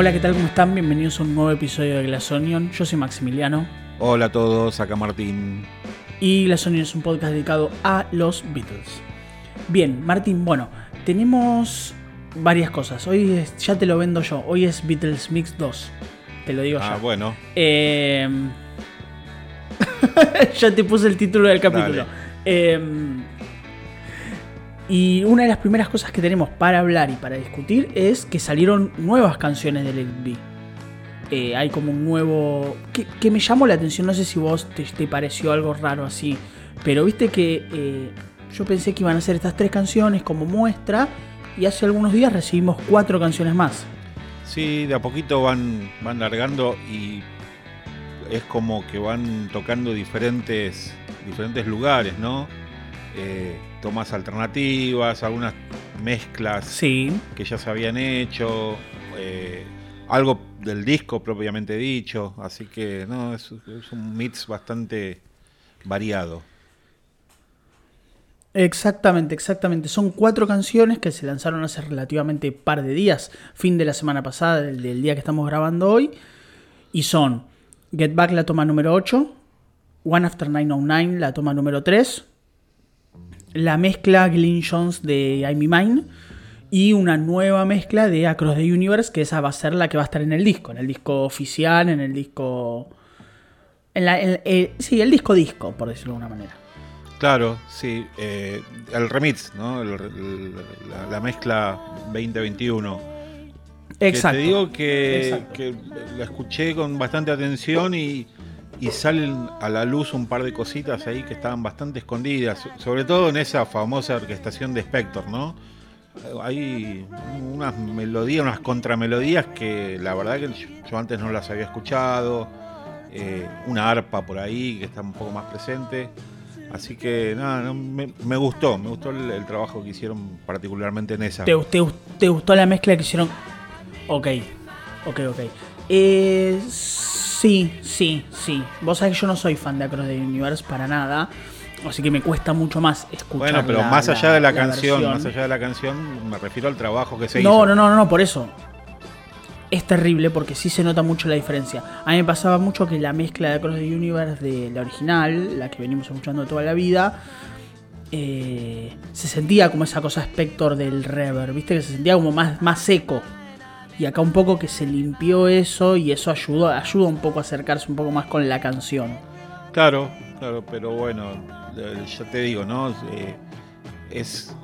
Hola, ¿qué tal? ¿Cómo están? Bienvenidos a un nuevo episodio de Glass Onion. Yo soy Maximiliano. Hola a todos, acá Martín. Y Glass Onion es un podcast dedicado a los Beatles. Bien, Martín, bueno, tenemos varias cosas. Hoy es- ya te lo vendo yo. Hoy es Beatles Mix 2. Te lo digo Ah, yo. bueno. Eh, ya te puse el título del capítulo. Eh, y una de las primeras cosas que tenemos para hablar y para discutir es que salieron nuevas canciones del LB. Eh, hay como un nuevo. Que, me llamó la atención, no sé si vos te, te pareció algo raro así. Pero viste que eh, yo pensé que iban a ser estas tres canciones como muestra. Y hace algunos días recibimos cuatro canciones más. Sí, de a poquito van, van largando y es como que van tocando diferentes, diferentes lugares, ¿no? Eh, tomas alternativas, algunas mezclas Sí. que ya se habían hecho, eh, algo del disco propiamente dicho, así que no, es, es un mix bastante variado. Exactamente, exactamente. Son cuatro canciones que se lanzaron hace relativamente par de días, fin de la semana pasada, del, del día que estamos grabando hoy. Y son Get Back la toma número 8, One After 909 la toma número 3, la mezcla Glyn Jones de I'm Mine y una nueva mezcla de Across the Universe, que esa va a ser la que va a estar en el disco, en el disco oficial, en el disco... En la, en- eh, sí, el disco disco, por decirlo de alguna manera. Claro, sí, eh, el remix, ¿no? El- el- la, la mezcla 2021. Exacto. Que te digo que, que la escuché con bastante atención y, y salen a la luz un par de cositas ahí que estaban bastante escondidas, sobre todo en esa famosa orquestación de Spector, ¿no? Hay unas melodías, unas contramelodías que la verdad que yo, antes no las había escuchado, eh, una arpa por ahí que está un poco más presente. Así que nada, no, me, gustó, me gustó el, el trabajo que hicieron particularmente en esa. ¿Te, te, te gustó la mezcla que hicieron? Ok, ok, ok. Eh, sí, sí, sí. Vos sabés que yo no soy fan de Across the Universe para nada. Así que me cuesta mucho más escuchar. Bueno, pero la- más allá de la, canción, versión. más allá de la canción, me refiero al trabajo que se No, hizo. no, no, no, no, por eso. Es terrible porque sí se nota mucho la diferencia. A mí me pasaba mucho que la mezcla de Across the Universe de la original, la que venimos escuchando toda la vida, eh, se sentía como esa cosa Spector del reverb, ¿viste? Que se sentía como más, más seco. Y acá un poco que se limpió eso y eso ayudó, ayuda un poco a acercarse un poco más con la canción. Claro, claro, pero bueno, eh, ya te digo, ¿no? Eh, es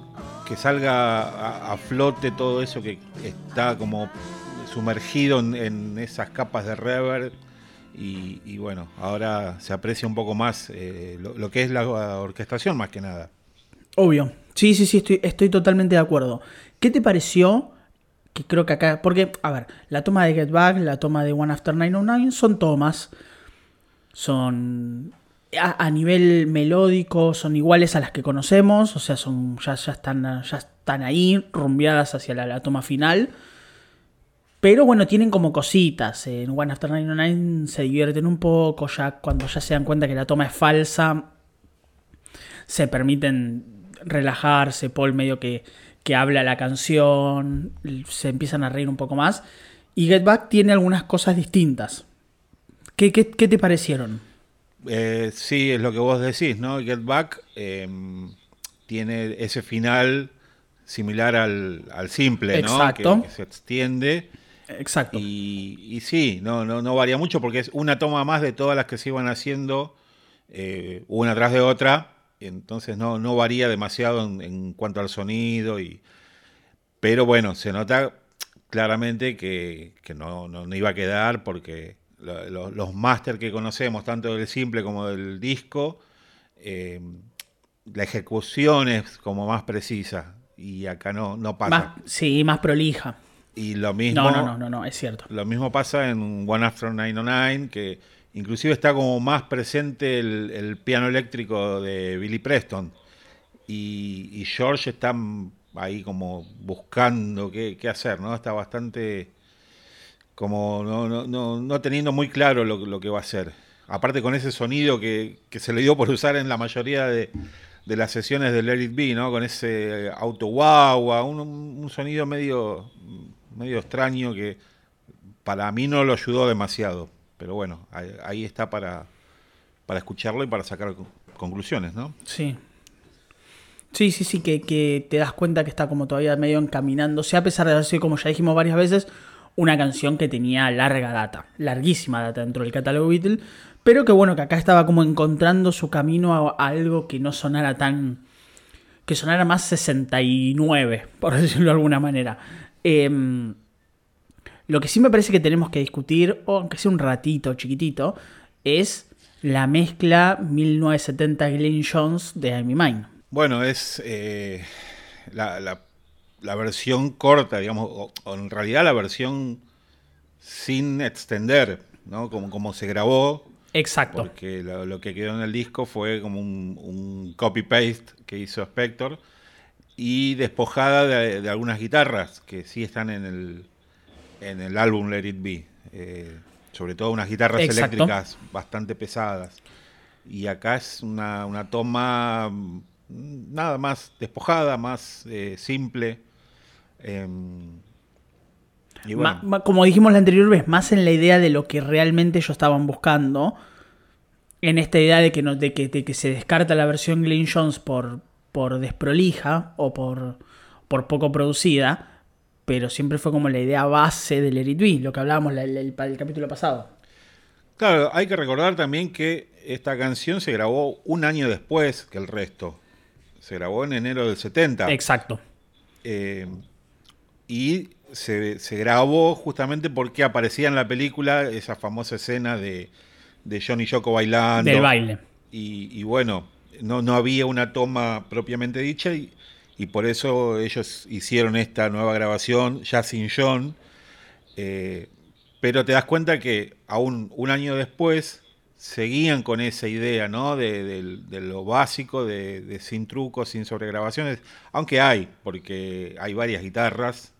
que salga a, a flote todo eso que está como sumergido en, en esas capas de reverb y, y bueno, ahora se aprecia un poco más eh, lo, lo que es la orquestación más que nada. Obvio. Sí, sí, sí, estoy, estoy totalmente de acuerdo. ¿Qué te pareció? Que creo que acá. Porque, a ver, la toma de Get Back, la toma de One After 909 son tomas. Son. A, nivel melódico, son iguales a las que conocemos. O sea, son ya, ya, están, ya están ahí, rumbeadas hacia la, la toma final. Pero bueno, tienen como cositas. En One After 909 se divierten un poco. Ya cuando ya se dan cuenta que la toma es falsa, se permiten relajarse, Paul medio que, que habla la canción, se empiezan a reír un poco más. Y Get Back tiene algunas cosas distintas. ¿Qué, qué, qué te parecieron? Eh, sí, es lo que vos decís, ¿no? Get Back eh, tiene ese final similar al, al simple, ¿no? Exacto. Que, que se extiende. Exacto. Y, y sí, no, no, no varía mucho porque es una toma más de todas las que se iban haciendo eh, una tras de otra. Entonces no, no varía demasiado en, en cuanto al sonido. Y, pero bueno, se nota claramente que, que no, no, no iba a quedar porque lo- lo- los máster que conocemos, tanto del simple como del disco, eh, la ejecución es como más precisa. Y acá no, no pasa. Más, sí, más prolija. Y lo mismo. No, no, no, no, no, es cierto. Lo mismo pasa en One After 909, que inclusive está como más presente el, piano eléctrico de Billy Preston. Y, George está ahí como buscando qué, hacer, ¿no? Está bastante como no, teniendo muy claro lo, que va a hacer. Aparte con ese sonido que, se le dio por usar en la mayoría de, las sesiones de Let It Be, ¿no? Con ese auto guagua, un, un sonido medio, medio extraño que para mí no lo ayudó demasiado. Pero bueno, ahí, está para, para escucharlo y para sacar conclusiones, ¿no? Sí. Sí, sí, sí, que, que, te das cuenta que está como todavía medio encaminándose, a pesar de haber sido, como ya dijimos varias veces, una canción que tenía larga data, larguísima data dentro del catálogo Beatle, pero que bueno, que acá estaba como encontrando su camino a, algo que no sonara tan... que sonara más 69, por decirlo de alguna manera. Em, lo que sí me parece que tenemos que discutir, o aunque sea un ratito chiquitito, es la mezcla 1970 Glenn Jones de I'm Mine. Bueno, es eh, la, la, versión corta, digamos, o, en realidad la versión sin extender, ¿no? Como, como se grabó. Exacto. Porque lo, que quedó en el disco fue como un, copy-paste que hizo Spector y despojada de, algunas guitarras que sí están en el, en el álbum Let It Be. Eh, sobre todo unas guitarras eléctricas bastante pesadas. Y acá es una, una toma mm, nada más despojada, más eh, simple. Em, como dijimos la anterior vez, más en la idea de lo que realmente ellos estaban buscando. En esta idea de que, no, de que, que se descarta la versión Glenn Jones por, por desprolija o por, por poco producida pero siempre fue como la idea base del Erit lo que hablábamos el, el, capítulo pasado. Claro, hay que recordar también que esta canción se grabó un año después que el resto. Se grabó en enero del 70. Exacto. Eh, y se, grabó justamente porque aparecía en la película esa famosa escena de, de John y Yoko bailando. Del baile. Y, bueno, no, no había una toma propiamente dicha y, y por eso ellos hicieron esta nueva grabación ya sin John. Eh, pero te das cuenta que aún un año después seguían con esa idea, ¿no? De, lo básico, de, sin trucos, sin sobregrabaciones, aunque hay, porque hay varias guitarras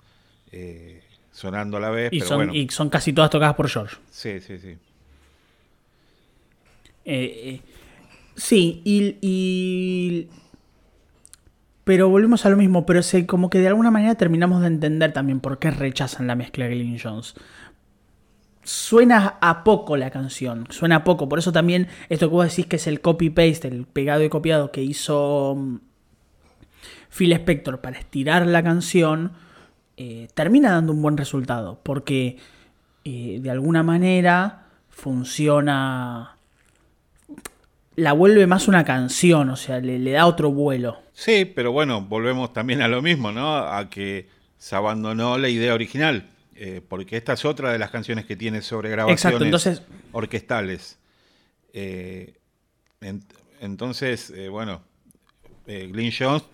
eh, sonando a la vez. Y, son, y son casi todas tocadas por George. Sí, sí, sí. Eh, sí, y pero volvemos a lo mismo, pero sé, como que de alguna manera terminamos de entender también por qué rechazan la mezcla de Glyn Jones. Suena a poco la canción, suena a poco, por eso también esto que vos decís que es el copy-paste, el pegado y copiado que hizo mm, Phil Spector para estirar la canción, eh, termina dando un buen resultado, porque eh, de alguna manera funciona la vuelve más una canción, o sea, le, da otro vuelo. Sí, pero bueno, volvemos también a lo mismo, ¿no? A que se abandonó la idea original, eh, porque esta es otra de las canciones que tiene sobre grabaciones orquestales. Eh, entonces, eh, bueno, Glyn Jones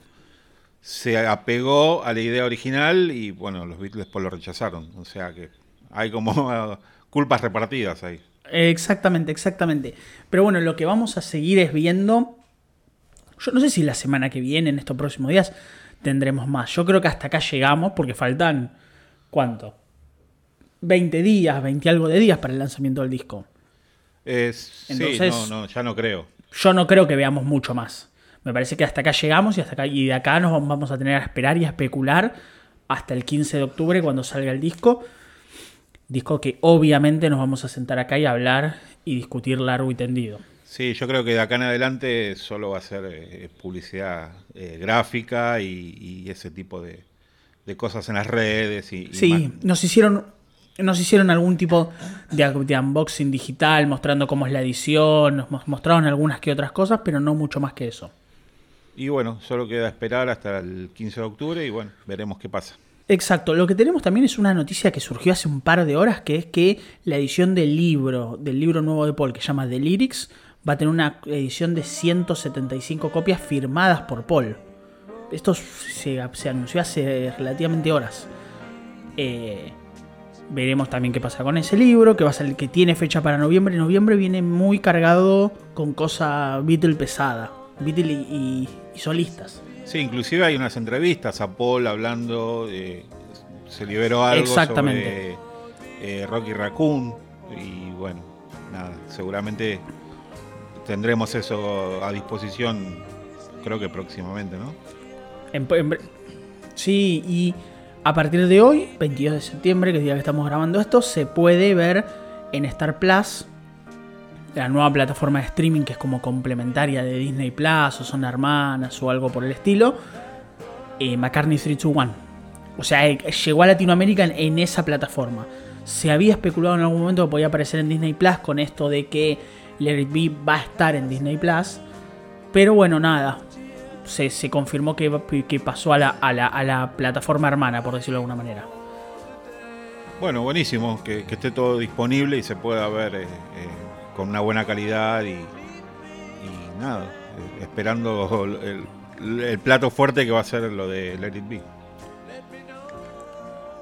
se apegó a la idea original y bueno, los Beatles después lo rechazaron. O sea que hay como culpas repartidas ahí. Exactamente, exactamente. Pero bueno, lo que vamos a seguir es viendo. Yo no sé si la semana que viene, en estos próximos días, tendremos más. Yo creo que hasta acá llegamos porque faltan. ¿Cuánto? 20 días, 20 algo de días para el lanzamiento del disco. Entonces, sí, no, ya no creo. Yo no creo que veamos mucho más. Me parece que hasta acá llegamos y hasta acá y de acá nos vamos a tener a esperar y a especular hasta el 15 de octubre cuando salga el disco. Disco que obviamente nos vamos a sentar acá y hablar y discutir largo y tendido. Sí, yo creo que de acá en adelante solo va a ser eh, publicidad eh, gráfica y, ese tipo de, cosas en las redes. Y, sí, nos hicieron nos hicieron algún tipo de, unboxing digital mostrando cómo es la edición, nos mostraron algunas que otras cosas, pero no mucho más que eso. Y bueno, solo queda esperar hasta el 15 de octubre y bueno, veremos qué pasa. Exacto, lo que tenemos también es una noticia que surgió hace un par de horas, que es que la edición del libro, del libro nuevo de Paul, que se llama The Lyrics, va a tener una edición de 175 copias firmadas por Paul. Esto se, anunció hace relativamente horas. Eh, veremos también qué pasa con ese libro, que va a ser que tiene fecha para noviembre. Noviembre viene muy cargado con cosa Beatle pesada, Beatle y solistas. Sí, inclusive hay unas entrevistas a Paul hablando, se liberó algo sobre eh, Rocky Raccoon y bueno, nada, seguramente tendremos eso a disposición creo que próximamente, ¿no? sí, y A partir de hoy, 22 de septiembre, que es el día que estamos grabando esto, se puede ver en Star Plus, la nueva plataforma de streaming que es como complementaria de Disney Plus o son hermanas o algo por el estilo, eh, McCartney 321. O sea, eh, llegó a Latinoamérica en, esa plataforma. Se había especulado en algún momento que podía aparecer en Disney Plus con esto de que Let It Be va a estar en Disney Plus. Pero bueno, nada. Se, confirmó que, pasó a la, a, la, plataforma hermana, por decirlo de alguna manera. Bueno, buenísimo que, esté todo disponible y se pueda ver eh, con una buena calidad y, nada, esperando el, plato fuerte que va a ser lo de Let It Be.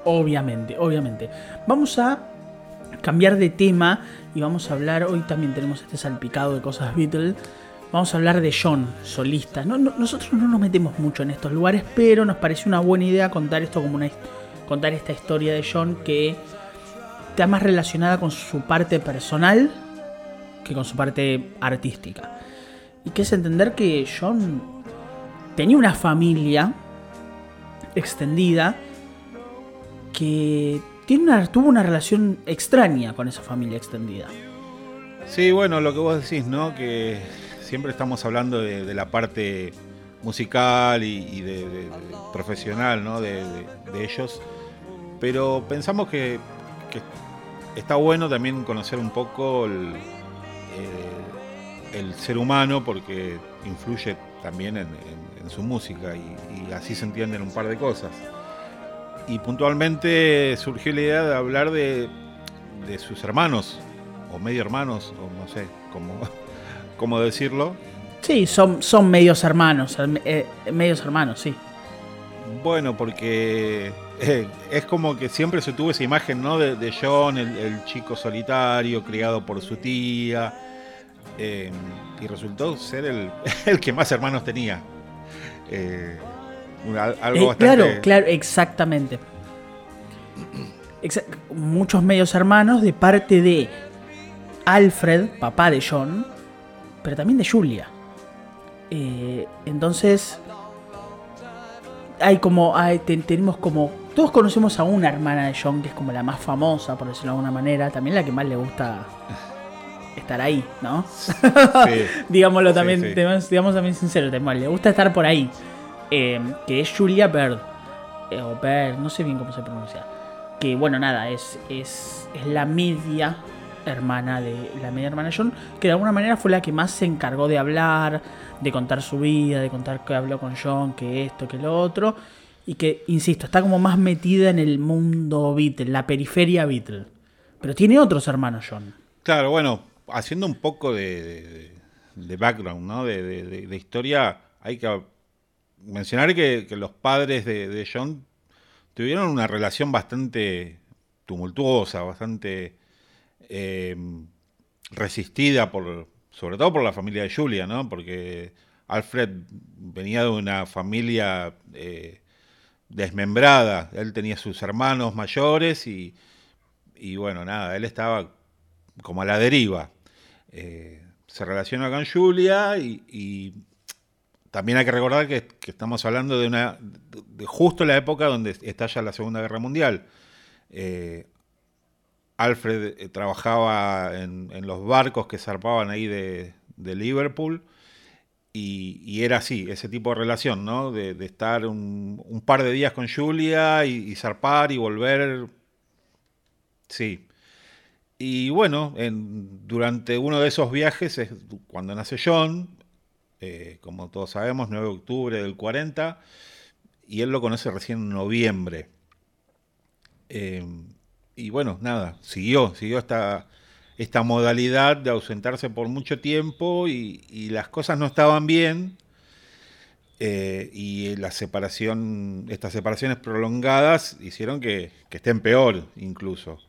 Obviamente, obviamente. Vamos a cambiar de tema y vamos a hablar, hoy también tenemos este salpicado de cosas Beatles, vamos a hablar de John, solista. nosotros no nos metemos mucho en estos lugares, pero nos pareció una buena idea contar esto como una contar esta historia de John que está más relacionada con su parte personal que con su parte artística. Y que es entender que John tenía una familia extendida que tiene una, tuvo una relación extraña con esa familia extendida. Sí, bueno, lo que vos decís, ¿no? Que siempre estamos hablando de, la parte musical y, de, profesional, ¿no? De, ellos. Pero pensamos que, está bueno también conocer un poco el, el ser humano porque influye también en, su música y, así se entienden un par de cosas. Y puntualmente surgió la idea de hablar de, sus hermanos, o medio hermanos, o no sé cómo, cómo decirlo. Sí, son, son medios hermanos, eh, medios hermanos, sí. Bueno, porque eh, es como que siempre se tuvo esa imagen, ¿no? De, John, el, chico solitario, criado por su tía, eh, y resultó ser el, que más hermanos tenía. Eh, algo eh, Claro, claro, exactamente. muchos medios hermanos de parte de Alfred, papá de John, pero también de Julia. entonces, hay como, tenemos como, todos conocemos a una hermana de John que es como la más famosa, por decirlo de alguna manera, también la que más le gusta estar ahí, ¿no? Digámoslo también, digamos también sincero, le gusta estar por ahí. Eh, que es Julia Bird. Eh, o Bird, no sé bien cómo se pronuncia. Que bueno, nada, es, es, es la media hermana de la media hermana John, que de alguna manera fue la que más se encargó de hablar, de contar su vida, de contar que habló con John, que esto, que lo otro, y que, insisto, está como más metida en el mundo Beatle, la periferia Beatle. Pero tiene otros hermanos John. Claro, bueno, haciendo un poco de, background, ¿no? De, historia, hay que mencionar que, los padres de, John tuvieron una relación bastante tumultuosa, bastante eh, resistida por, sobre todo por la familia de Julia, ¿no? Porque Alfred venía de una familia eh, desmembrada. Él tenía sus hermanos mayores y, y bueno, nada, él estaba como a la deriva. Eh, se relaciona con Julia y, también hay que recordar que, estamos hablando de una justo la época donde estalla la Segunda Guerra Mundial. Eh, Alfred eh, trabajaba en, los barcos que zarpaban ahí de, Liverpool y, era así, ese tipo de relación, ¿no? De, estar un, par de días con Julia y, y zarpar y volver. Sí, y bueno, durante uno de esos viajes es cuando nace John, eh, como todos sabemos, 9 de octubre del 40, y él lo conoce recién en noviembre. Eh, y bueno, nada, siguió, siguió esta, esta modalidad de ausentarse por mucho tiempo y, las cosas no estaban bien. Eh, y la separación, estas separaciones prolongadas hicieron que, que estén peor incluso.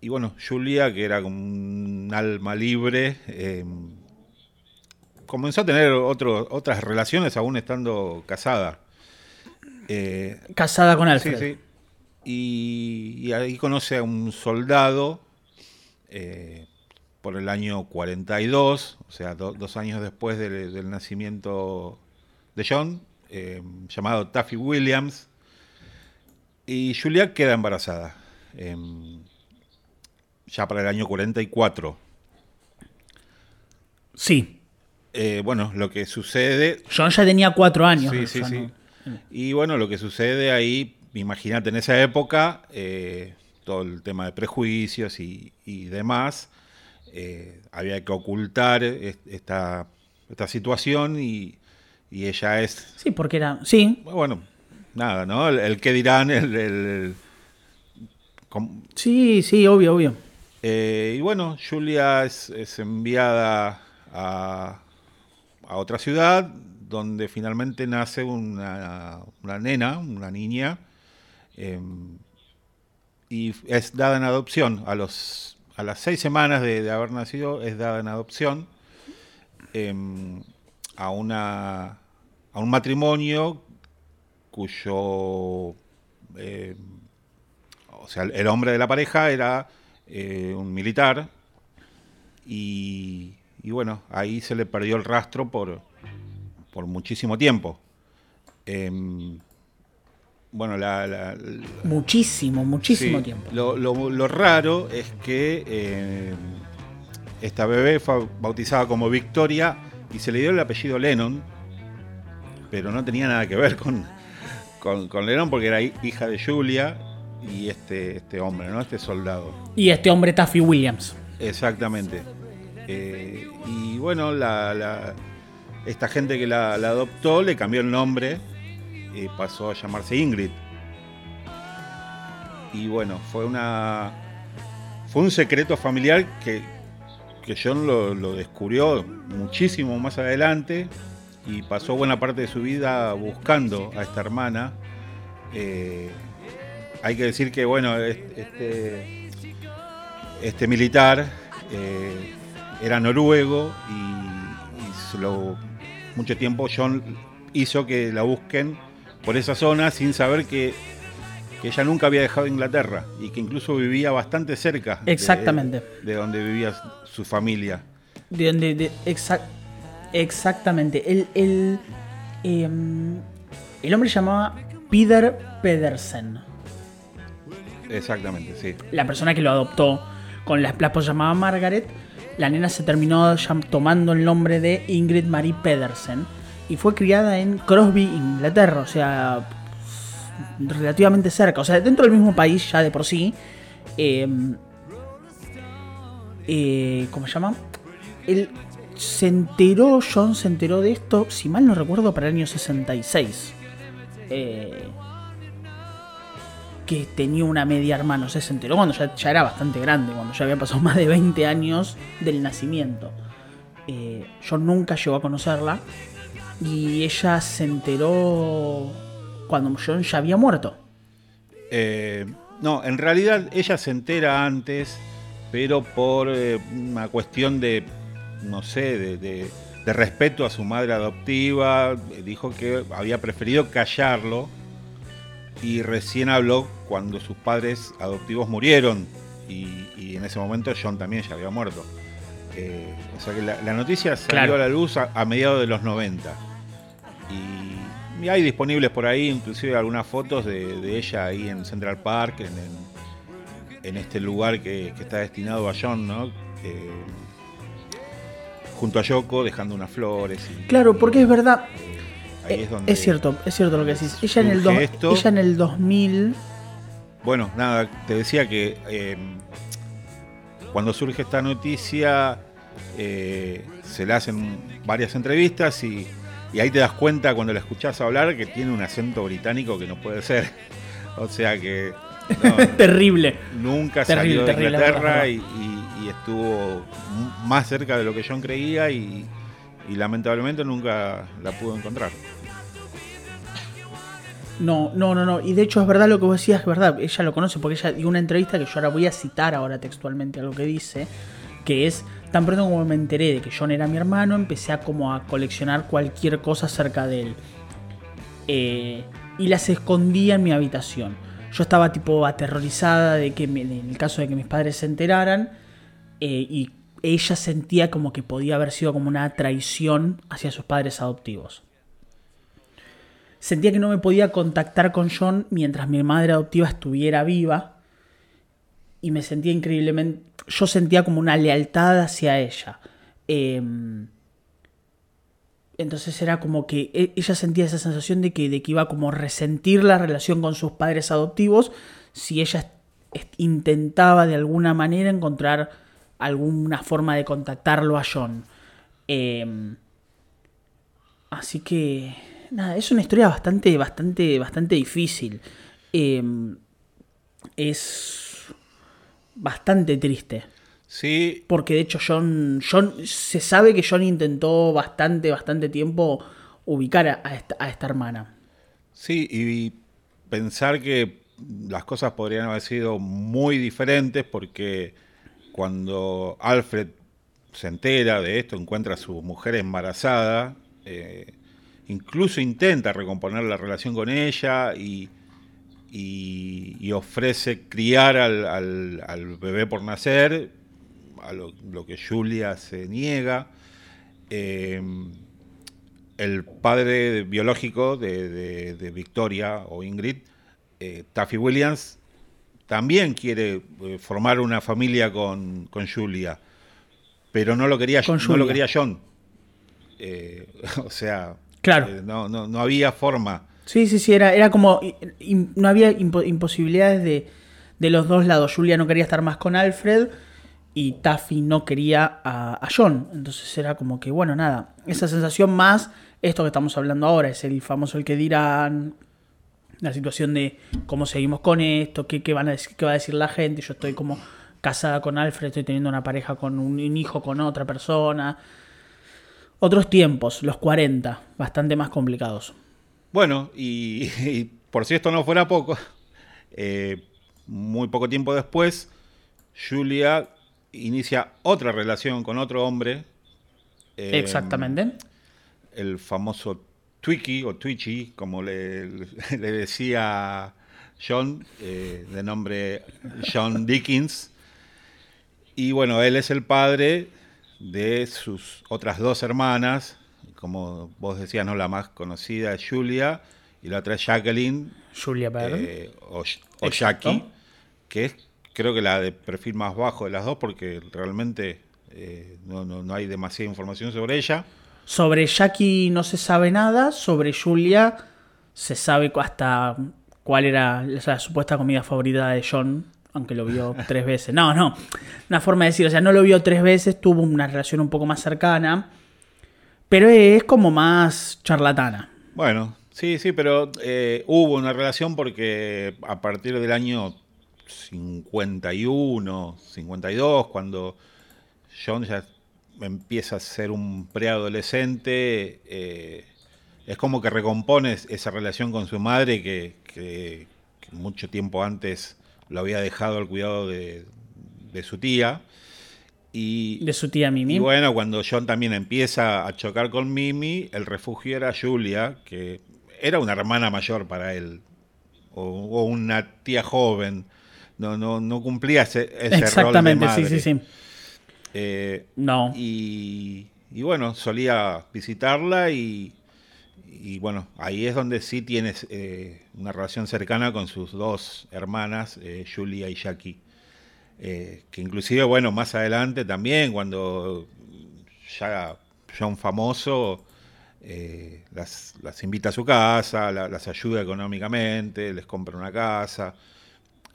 Y bueno, Julia, que era como un alma libre, eh, comenzó a tener otras relaciones aún estando casada. Eh, casada con Alfred. Sí, sí. Y, ahí conoce a un soldado eh, por el año 42, o sea, dos años después del, nacimiento de John. llamado Taffy Williams. Y Julia queda embarazada. em, ya para el año 44. Sí. Eh, bueno, lo que sucede. John ya tenía cuatro años. Sí, sí, sí. no- Y bueno, lo que sucede ahí, imagínate en esa época, eh, todo el tema de prejuicios y, y demás, eh, había que ocultar es- esta, esta situación y, y ella es, Sí, porque era. Sí, bueno, nada, ¿no? El, el que dirán, el... el- el- com- sí, sí, obvio, obvio. Eh, y bueno, Julia es, enviada a, otra ciudad donde finalmente nace una, nena, una niña, eh, y es dada en adopción. A, los, a las seis semanas de, haber nacido es dada en adopción eh, a, una, a un matrimonio cuyo... eh, o sea, el hombre de la pareja era eh, un militar y, y bueno, ahí se le perdió el rastro por, por muchísimo tiempo. Em, bueno, la, la- la- Muchísimo, muchísimo sí, tiempo. Lo, lo- lo raro es que eh, esta bebé fue bautizada como Victoria y se le dio el apellido Lennon, pero no tenía nada que ver con, con, con Lennon porque era hi- hija de Julia y este, este hombre, ¿no? Este soldado. Y este hombre, Taffy Williams. Exactamente. Eh, y bueno, la, la- esta gente que la, la adoptó le cambió el nombre y pasó a llamarse Ingrid. Y bueno, fue una fue un secreto familiar que, que John lo, lo descubrió muchísimo más adelante y pasó buena parte de su vida buscando a esta hermana. Eh, hay que decir que bueno, es- este, este militar eh, era noruego y, y se lo- mucho tiempo John hizo que la busquen por esa zona sin saber que, que ella nunca había dejado Inglaterra y que incluso vivía bastante cerca de- Exactamente. de, donde vivía su familia. De donde. de- exac- exactamente. El, el, em, el hombre se llamaba Peter Pedersen. Exactamente, sí. La persona que lo adoptó con la, la llamada Margaret. La nena se terminó tomando el nombre de Ingrid Marie Pedersen. Y fue criada en Crosby, Inglaterra. O sea, relativamente cerca. O sea, dentro del mismo país ya de por sí. em, eh, ¿Cómo se llama? Él se enteró, John se enteró de esto, si mal no recuerdo, para el año 66. Eh, que tenía una media hermana. O sea, se enteró cuando ya, era bastante grande, cuando ya había pasado más de 20 años del nacimiento. Eh, John nunca llegó a conocerla. Y ella se enteró cuando John ya había muerto. Eh, no, en realidad ella se entera antes, pero por eh, una cuestión de, no sé, de, de- de respeto a su madre adoptiva, dijo que había preferido callarlo y recién habló cuando sus padres adoptivos murieron y, y en ese momento John también ya había muerto. Eh, o sea que la, la noticia salió Claro. a la luz a, a mediados de los 90. Y, y hay disponibles por ahí, inclusive algunas fotos de, de ella ahí en Central Park, en, en- en este lugar que, que está destinado a John, ¿no? Eh, junto a Yoko, dejando unas flores. y- Claro, porque es verdad. Ahí eh, es donde es cierto, es cierto lo que decís. Ella en, el do- ella en el 2000. Bueno, nada, te decía que eh, cuando surge esta noticia eh, se le hacen varias entrevistas y, y ahí te das cuenta cuando la escuchás hablar que tiene un acento británico que no puede ser. O sea que no, Terrible. nunca Terrible, salió de terrible, Inglaterra y, y- y estuvo más cerca de lo que John creía y lamentablemente nunca la pudo encontrar. No, no, no, no. Y de hecho es verdad lo que vos decías, es verdad. Ella lo conoce porque ella dio una entrevista que yo ahora voy a citar ahora textualmente algo que dice, que es, tan pronto como me enteré de que John era mi hermano, empecé a como a coleccionar cualquier cosa acerca de él. Eh, y las escondía en mi habitación. Yo estaba tipo aterrorizada de que en el caso de que mis padres se enteraran eh, y ella sentía como que podía haber sido como una traición hacia sus padres adoptivos. Sentía que no me podía contactar con John mientras mi madre adoptiva estuviera viva. Y me sentía increíblemente. Yo sentía como una lealtad hacia ella. Em, entonces era como que e, ella sentía esa sensación de que, de que iba como a resentir la relación con sus padres adoptivos si ella intentaba de alguna manera encontrar alguna forma de contactarlo a John. Em, así que, nada, es una historia bastante, bastante, bastante difícil. Em, es bastante triste. Sí. Porque de hecho John, John, se sabe que John intentó bastante, bastante tiempo ubicar a, esta, a esta hermana. Sí, y pensar que las cosas podrían haber sido muy diferentes porque cuando Alfred se entera de esto, encuentra a su mujer embarazada, eh, incluso intenta recomponer la relación con ella y, ofrece criar al, bebé por nacer, a lo, que Julia se niega. Eh, el padre biológico de Victoria o Ingrid eh, Taffy Williams también quiere eh, formar una familia con, Julia, pero no lo quería, no lo quería John. O sea, claro. no, no, había forma. Sí, sí, sí, era, era como. no había imposibilidades de, de, los dos lados. Julia no quería estar más con Alfred y Taffy no quería a, a, John. Entonces era como que, bueno, nada. Esa sensación más, esto que estamos hablando ahora, es el famoso el que dirán, la situación de cómo seguimos con esto, qué, van a decir, qué va a decir la gente. Yo estoy como casada con Alfred, estoy teniendo una pareja con un, hijo con otra persona. Otros tiempos, los 40, bastante más complicados. Bueno, y, por si esto no fuera poco, eh, muy poco tiempo después, Julia inicia otra relación con otro hombre. Exactamente. El famoso Twiki o Twitchy, como le, decía John, eh, de nombre John Dickens. Y bueno, él es el padre de sus otras dos hermanas, como vos decías, ¿no? la más conocida es Julia y la otra es Jacqueline. Julia eh, o, Jackie, que es creo que la de perfil más bajo de las dos porque realmente eh, no, no hay demasiada información sobre ella. Sobre Jackie no se sabe nada, sobre Julia se sabe hasta cuál era la supuesta comida favorita de John, aunque lo vio tres veces. No, no, una forma de decir, o sea, no lo vio tres veces, tuvo una relación un poco más cercana, pero es como más charlatana. Bueno, sí, sí, pero eh, hubo una relación porque a partir del año 51, 52, cuando John ya empieza a ser un preadolescente, eh, es como que recompone esa relación con su madre que, mucho tiempo antes lo había dejado al cuidado de, su tía. Y, de su tía Mimi. Y bueno, cuando John también empieza a chocar con Mimi, el refugio era Julia, que era una hermana mayor para él, o, una tía joven. No, no, no cumplía ese, ese Exactamente, rol de madre. sí, sí, sí. Eh, no. Y, bueno, solía visitarla y, bueno, ahí es donde sí tienes eh, una relación cercana con sus dos hermanas, eh, Julia y Jackie. que inclusive, bueno, más adelante también, cuando ya un famoso, las, invita a su casa, las ayuda económicamente, les compra una casa.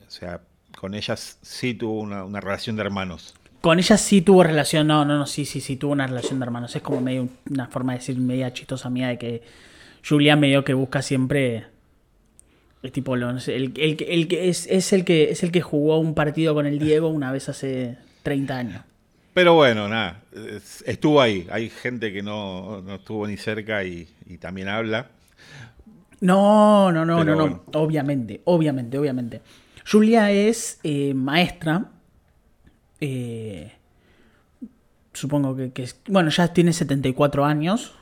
O sea, con ellas sí tuvo una relación de hermanos. Con ella sí tuvo relación, no, no, no, sí, sí, sí, tuvo una relación de hermanos. Es como medio una forma de decir media chistosa mía de que Julián medio que busca siempre el tipo el, el, que es, es, el que es el que jugó un partido con el Diego una vez hace 30 años. Pero bueno, nada, estuvo ahí. Hay gente que no, estuvo ni cerca y, también habla. No, no, no, no, no. Obviamente, obviamente, obviamente. Julia es eh, maestra eh, supongo que, bueno, ya tiene 74 años,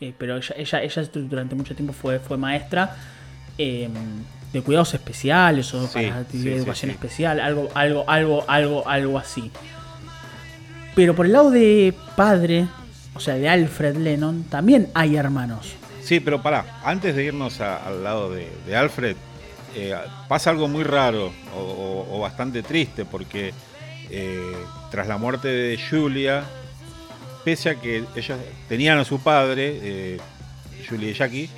eh, pero ella, ella, durante mucho tiempo fue, fue maestra em, de cuidados especiales o para educación especial, algo, algo, algo, algo, algo así. Pero por el lado de padre, o sea, de Alfred Lennon, también hay hermanos. Sí, pero pará, antes de irnos al lado de, Alfred, eh, pasa algo muy raro o, bastante triste porque eh, tras la muerte de Julia, pese a que ellos tenían a su padre, eh, Julia y Jackie,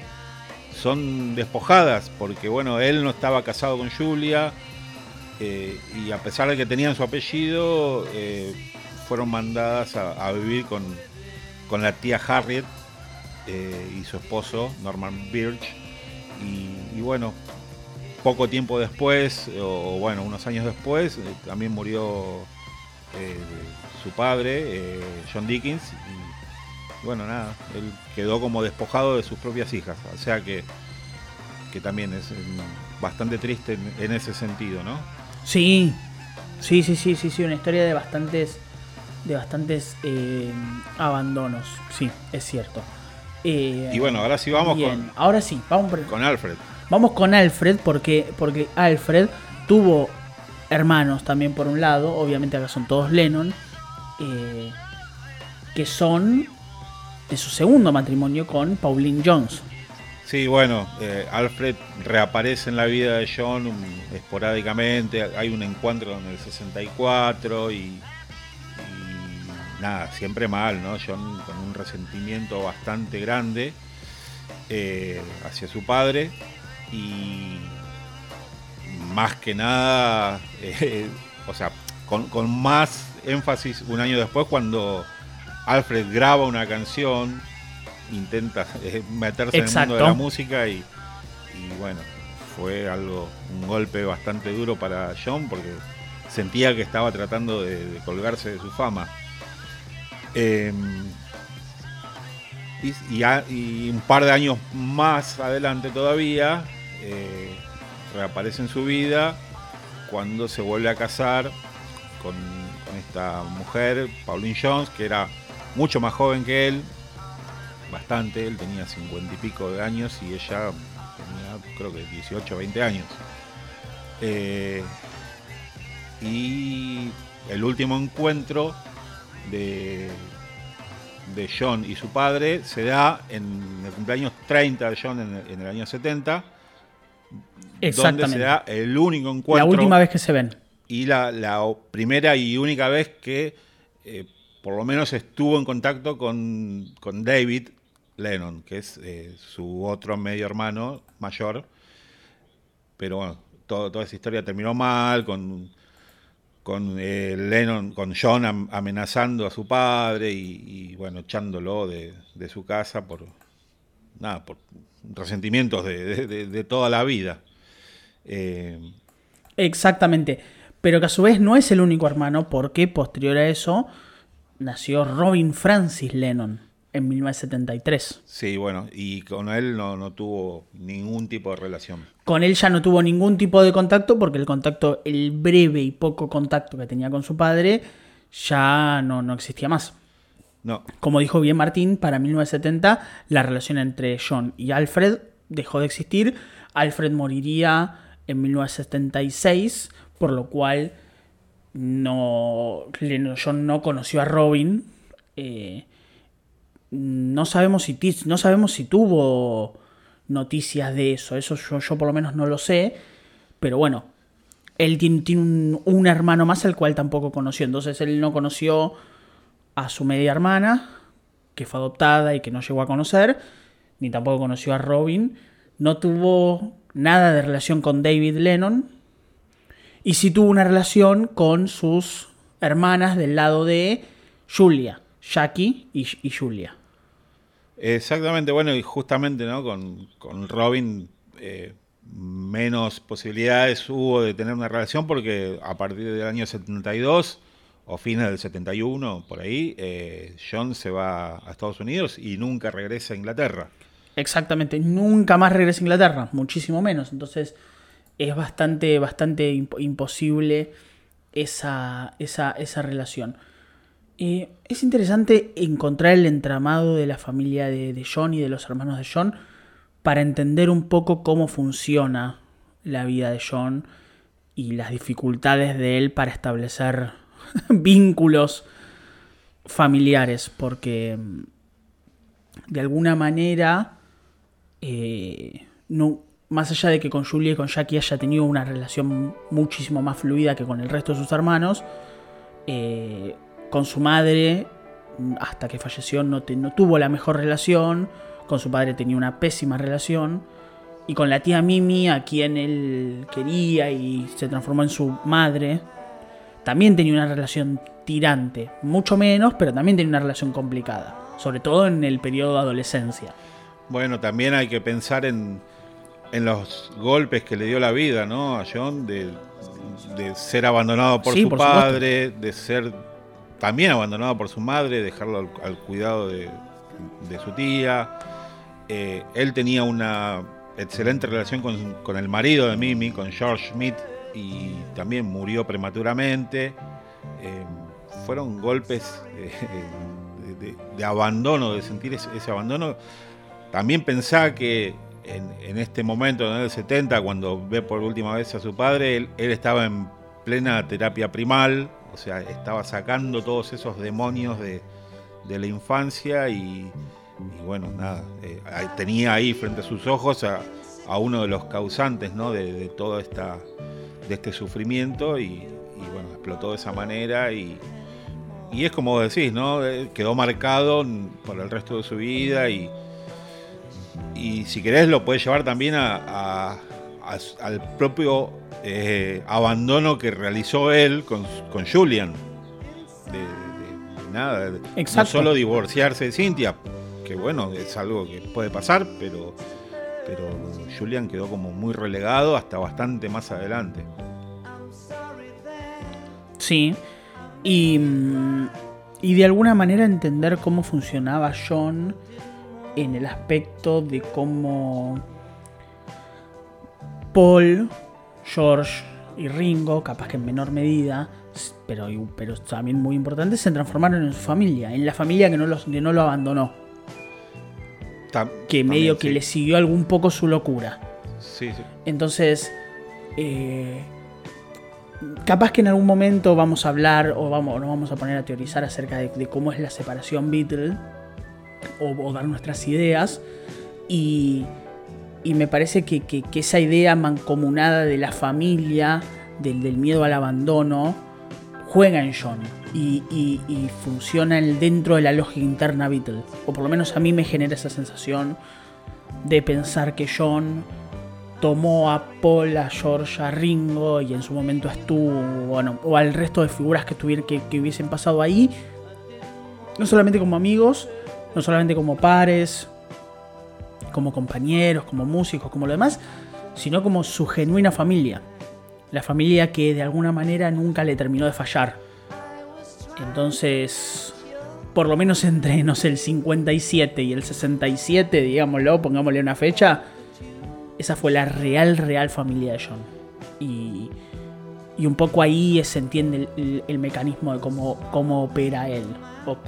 son despojadas porque bueno, él no estaba casado con Julia y a pesar de que tenían su apellido, fueron mandadas a, vivir con, con la tía Harriet eh, y su esposo, Norman Birch. Y, bueno, poco tiempo después, o bueno, unos años después, eh, también murió eh, su padre, John Dickens. Y bueno, nada, él quedó como despojado de sus propias hijas. O sea que, que también es bastante triste en, ese sentido, ¿no? Sí, sí, sí, sí, sí, sí, una historia de bastantes de bastantes abandonos, sí, es cierto. Eh, y bueno, ahora sí vamos con. Ahora sí, vamos con Alfred. Vamos con Alfred porque, porque Alfred tuvo hermanos también por un lado, obviamente acá son todos Lennon, eh, que son de su segundo matrimonio con Pauline Jones. Sí, bueno, eh, Alfred reaparece en la vida de John esporádicamente, hay un encuentro en el 64 y nada, siempre mal, ¿no? John con un resentimiento bastante grande eh, hacia su padre y más que nada, eh, o sea, con, más énfasis un año después cuando Alfred graba una canción, intenta eh, meterse en el mundo de la música y, bueno, fue algo, un golpe bastante duro para John porque sentía que estaba tratando de colgarse de su fama. Em, y, un par de años más adelante todavía, eh, reaparece en su vida cuando se vuelve a casar con, esta mujer, Pauline Jones, que era mucho más joven que él, bastante, él tenía cincuenta y pico de años y ella tenía creo que 18 o 20 años. Eh, y el último encuentro de, de John y su padre se da en el cumpleaños 30 de John en el, año 70. Exactamente. Donde se da el único encuentro. La última vez que se ven. Y la, primera y única vez que eh, por lo menos estuvo en contacto con, David Lennon, que es eh, su otro medio hermano mayor. Pero bueno, toda esa historia terminó mal, con con eh, Lennon, con John amenazando a su padre y, bueno, echándolo de, su casa por nada, por resentimientos de, toda la vida. Eh, Exactamente. Pero que a su vez no es el único hermano, porque posterior a eso nació Robin Francis Lennon en 1973. Sí, bueno, y con él no, tuvo ningún tipo de relación. Con él ya no tuvo ningún tipo de contacto porque el contacto, el breve y poco contacto que tenía con su padre, ya no, no existía más. Como dijo bien Martín, para 1970 la relación entre John y Alfred dejó de existir. Alfred moriría en 1976, por lo cual no, John no conoció a Robin. Eh, no sabemos si, no sabemos si tuvo noticias de eso. Eso yo, por lo menos no lo sé. Pero bueno, él tiene, un, hermano más al cual tampoco conoció. Entonces él no conoció a su media hermana, que fue adoptada y que no llegó a conocer. Ni tampoco conoció a Robin. No tuvo nada de relación con David Lennon. Y sí tuvo una relación con sus hermanas del lado de Julia, Jackie y Julia. Exactamente, bueno, y justamente ¿no? con, Robin eh, menos posibilidades hubo de tener una relación porque a partir del año 72 o fines del 71, por ahí, eh, John se va a Estados Unidos y nunca regresa a Inglaterra. Exactamente, nunca más regresa a Inglaterra, muchísimo menos. Entonces es bastante, bastante imposible esa, esa, esa relación es interesante encontrar el entramado de la familia de, John y de los hermanos de John para entender un poco cómo funciona la vida de John y las dificultades de él para establecer vínculos familiares, porque mm, de alguna manera eh, más allá de que con Julia y con Jackie haya tenido una relación muchísimo más fluida que con el resto de sus hermanos, eh, con su madre, hasta que falleció, no, no tuvo la mejor relación, con su padre tenía una pésima relación, y con la tía Mimi, a quien él quería y se transformó en su madre, también tenía una relación tirante, mucho menos, pero también tenía una relación complicada, sobre todo en el periodo de adolescencia. Bueno, también hay que pensar en en los golpes que le dio la vida, ¿no? A John, de, ser abandonado por su padre, de ser también abandonado por su madre, dejarlo al, cuidado de, su tía. Eh, él tenía una excelente relación con, el marido de Mimi, con George Smith, y también murió prematuramente. Eh, fueron golpes eh, de, abandono, de sentir ese, ese abandono. También pensaba que en, este momento, en el 70, cuando ve por última vez a su padre, él, estaba en plena terapia primal, o sea, estaba sacando todos esos demonios de, la infancia y, bueno, nada, eh, tenía ahí frente a sus ojos a, uno de los causantes ¿no? de, todo esta, de este sufrimiento y, bueno, explotó de esa manera y, y es como decís, ¿no? Eh, quedó marcado por el resto de su vida y, y si querés lo puedes llevar también a, al propio eh, abandono que realizó él con, Julian. De, nada, no solo divorciarse de Cintia, que bueno, es algo que puede pasar, pero, pero Julian quedó como muy relegado hasta bastante más adelante. Sí, y, y de alguna manera entender cómo funcionaba John en el aspecto de cómo Paul, George y Ringo, capaz que en menor medida, pero, pero también muy importante, se transformaron en su familia, en la familia que no, los, no lo abandonó. Que medio que le siguió algún poco su locura. Entonces, eh, capaz que en algún momento vamos a hablar o vamos, nos vamos a poner a teorizar acerca de, de cómo es la separación Beatle o, dar nuestras ideas. Y, me parece que, esa idea mancomunada de la familia, del, miedo al abandono, juega en John y, funciona dentro de la lógica interna Beatle. O por lo menos a mí me genera esa sensación de pensar que John tomó a Paul, a George, a Ringo y en su momento estuvo, bueno, o al resto de figuras que, que, que hubiesen pasado ahí, no solamente como amigos, no solamente como pares, como compañeros, como músicos, como lo demás, sino como su genuina familia. La familia que de alguna manera nunca le terminó de fallar. Entonces, por lo menos entre, no sé, el 57 y el 67, digámoslo, pongámosle una fecha, esa fue la real, real familia de John. Y, y un poco ahí se entiende el, mecanismo de cómo, cómo opera él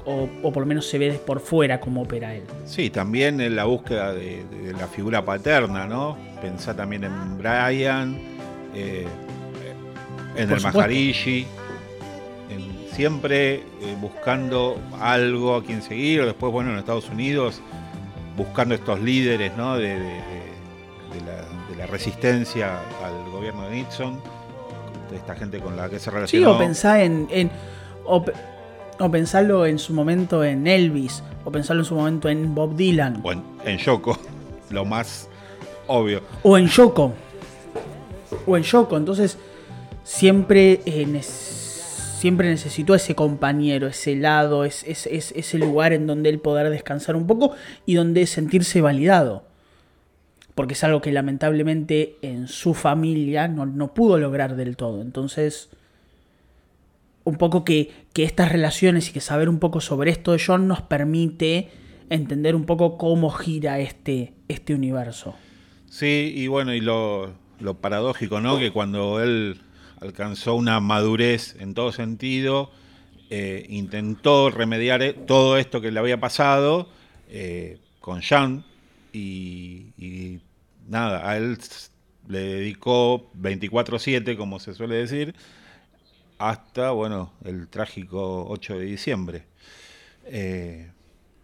o, por lo menos se ve por fuera cómo opera él. Sí, también en la búsqueda de, la figura paterna, ¿no? Pensá también en Brian, eh, en el Maharishi, siempre eh, buscando algo a quien seguir, después, bueno, en Estados Unidos, buscando estos líderes, ¿no? De, la, resistencia al gobierno de Nixon, de esta gente con la que se relacionó. Sí, o pensá en, en o pensarlo en su momento en Elvis, o pensarlo en su momento en Bob Dylan. O en, Yoko, lo más obvio. O en Yoko. O en Yoko. Entonces, siempre, eh, siempre necesitó ese compañero, ese lado, ese, lugar en donde él poder descansar un poco y donde sentirse validado. Porque es algo que lamentablemente en su familia no, no pudo lograr del todo. Entonces un poco que, estas relaciones y que saber un poco sobre esto de John nos permite entender un poco cómo gira este, este universo. Sí, y bueno, y lo, paradójico, ¿no? Que cuando él alcanzó una madurez en todo sentido, eh, intentó remediar eh, todo esto que le había pasado eh, con Jean y, nada, a él le dedicó 24/7, como se suele decir, hasta, bueno, el trágico 8 de diciembre.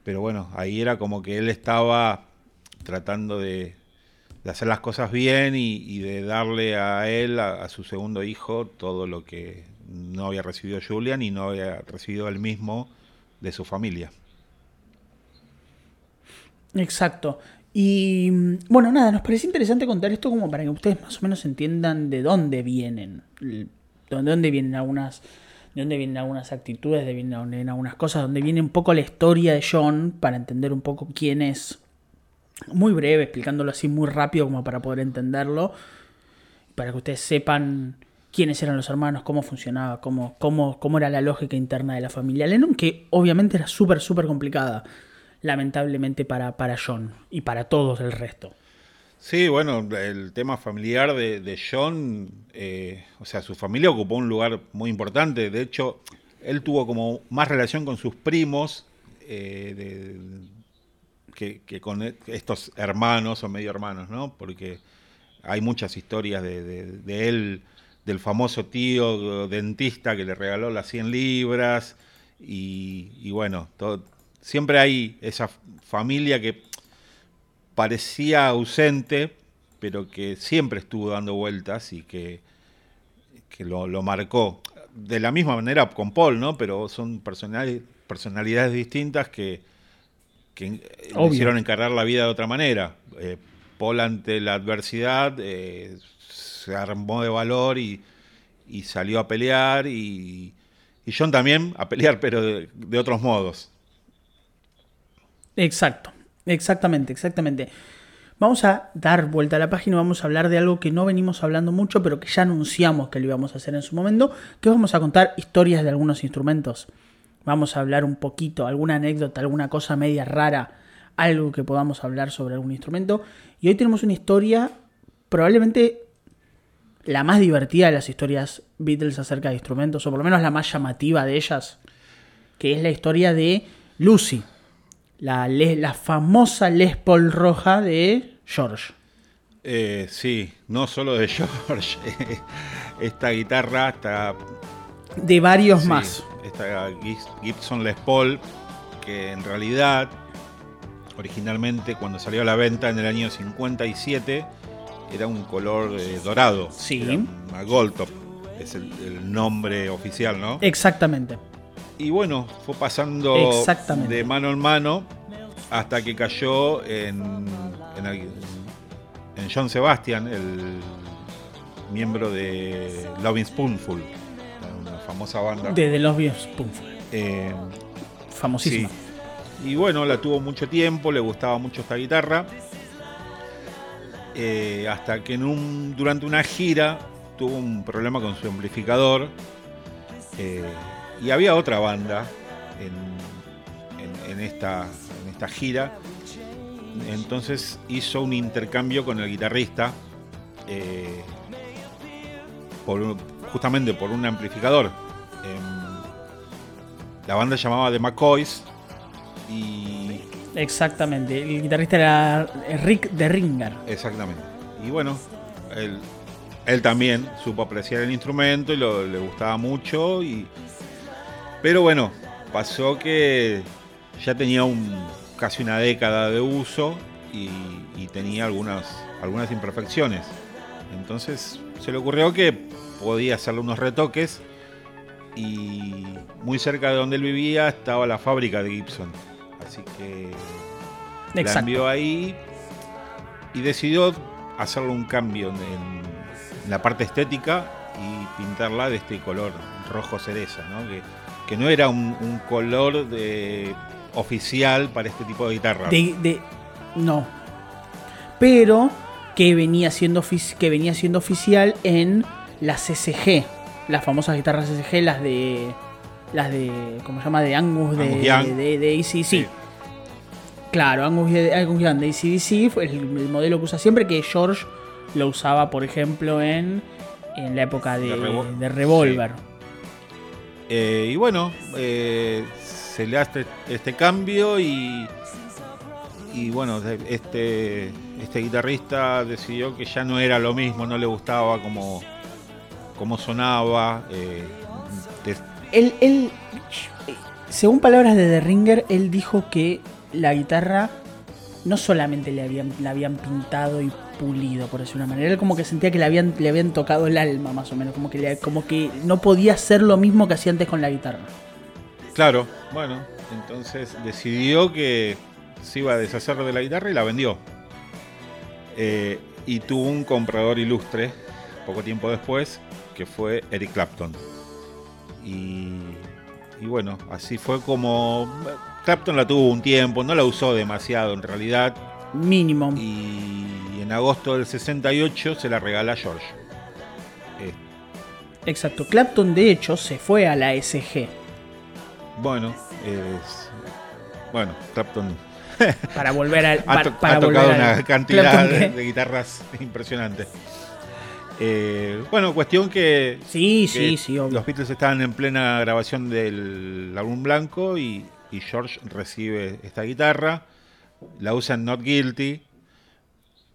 Pero bueno, ahí era como que él estaba tratando de, hacer las cosas bien y, de darle a él, a, su segundo hijo, todo lo que no había recibido Julian y no había recibido él mismo de su familia. Exacto. Y bueno, nada, nos parece interesante contar esto como para que ustedes más o menos entiendan de dónde vienen, de dónde vienen algunas, de dónde vienen algunas actitudes, de dónde vienen algunas cosas, dónde viene un poco la historia de John, para entender un poco quién es. Muy breve, explicándolo así muy rápido como para poder entenderlo, para que ustedes sepan quiénes eran los hermanos, cómo funcionaba, cómo, cómo, cómo era la lógica interna de la familia Lennon, que obviamente era súper, súper complicada lamentablemente para, para John y para todos el resto. Sí, bueno, el tema familiar de, John, eh, o sea, su familia ocupó un lugar muy importante. De hecho, él tuvo como más relación con sus primos eh, que, con estos hermanos o medio hermanos, ¿no? Porque hay muchas historias de, él, del famoso tío dentista que le regaló las 100 libras. Y, bueno, siempre hay esa familia que parecía ausente, pero que siempre estuvo dando vueltas y que, que lo, marcó. De la misma manera con Paul, ¿no? Pero son personalidades, distintas que, que hicieron encargar la vida de otra manera. Eh, Paul ante la adversidad eh, se armó de valor y, salió a pelear y, John también a pelear, pero de otros modos. Exacto, exactamente, exactamente. Vamos a dar vuelta a la página, vamos a hablar de algo que no venimos hablando mucho, pero que ya anunciamos que lo íbamos a hacer en su momento, que vamos a contar historias de algunos instrumentos. Vamos a hablar un poquito, alguna anécdota, alguna cosa media rara, algo que podamos hablar sobre algún instrumento. Y hoy tenemos una historia probablemente la más divertida de las historias Beatles acerca de instrumentos, o por lo menos la más llamativa de ellas, que es la historia de Lucy, la, la famosa Les Paul roja de George. Eh, sí, no solo de George. esta guitarra está. De varios más. Esta Gibson Les Paul, que en realidad, originalmente, cuando salió a la venta en el año 57, era un color eh, dorado. Sí. una Gold Top. Es el nombre oficial, ¿no? Exactamente. Y bueno, fue pasando de mano en mano hasta que cayó en, en, John Sebastian, el miembro de Loving Spoonful, famosa banda. De The Spoonful. Eh, Famosísima. Y bueno, la tuvo mucho tiempo, le gustaba mucho esta guitarra. Eh, hasta que en un, durante una gira tuvo un problema con su amplificador. Eh, y había otra banda en, esta, en esta gira. Entonces hizo un intercambio con el guitarrista. Justamente por un amplificador. Em, la banda llamaba The McCoys. Y. Exactamente. El guitarrista era Rick de Ringer. Exactamente. Y bueno, él, él también supo apreciar el instrumento y lo, le gustaba mucho. Y pero bueno, pasó que ya tenía un, casi una década de uso y, tenía algunas, algunas imperfecciones. Entonces se le ocurrió que podía hacerle unos retoques y muy cerca de donde él vivía estaba la fábrica de Gibson. Así que la envió ahí y decidió hacerle un cambio en, la parte estética y pintarla de este color rojo cereza, ¿no? que no era un, color de, oficial para este tipo de guitarra. De, no. Pero que venía, siendo, que venía siendo oficial en las CCG, las famosas guitarras CCG, las de. Las de. ¿Cómo se llama? De Angus, de, de, de, ACDC. Claro, Angus, Angus Young de ACDC fue el, modelo que usa siempre, que George lo usaba, por ejemplo, en, en la época de, de Revolver. Eh, y bueno, eh, se le hace este cambio y, y bueno, este, este guitarrista decidió que ya no era lo mismo, no le gustaba como, como sonaba. Eh, según palabras de The Ringer, él dijo que la guitarra no solamente le habían, la habían pintado y pulido, por decir una manera, era como que sentía que le habían, le habían tocado el alma, más o menos, como que, le- como que no podía hacer lo mismo que hacía antes con la guitarra. Claro, bueno, entonces decidió que se iba a deshacer de la guitarra y la vendió. Eh, y tuvo un comprador ilustre poco tiempo después, que fue Eric Clapton. Y, y bueno, así fue como... Clapton la tuvo un tiempo, no la usó demasiado en realidad. Mínimo. Y en agosto del 68 se la regala a George. Eh, Exacto. Clapton, de hecho, se fue a la SG bueno, es- bueno, Clapton para volver a. Ha, to- para ha tocado al- una cantidad de guitarras impresionante. Eh, bueno, cuestión que, Sí, que sí, sí, obvio. los Beatles estaban en plena grabación del álbum blanco y, y George recibe esta guitarra, la usa en Not Guilty.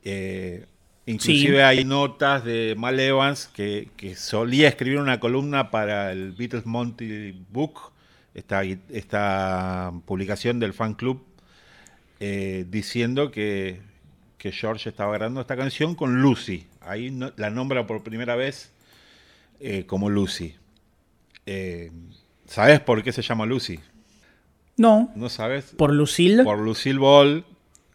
eh, inclusive Sí. hay notas de Mal Evans que, que solía escribir una columna para el Beatles Monty Book, esta, publicación del fan club, eh, diciendo que, que George estaba grabando esta canción con Lucy. Ahí no- la nombra por primera vez eh, como Lucy. Eh, ¿Sabes por qué se llama Lucy? No, ¿No sabes? por Lucille. Por Lucille Ball,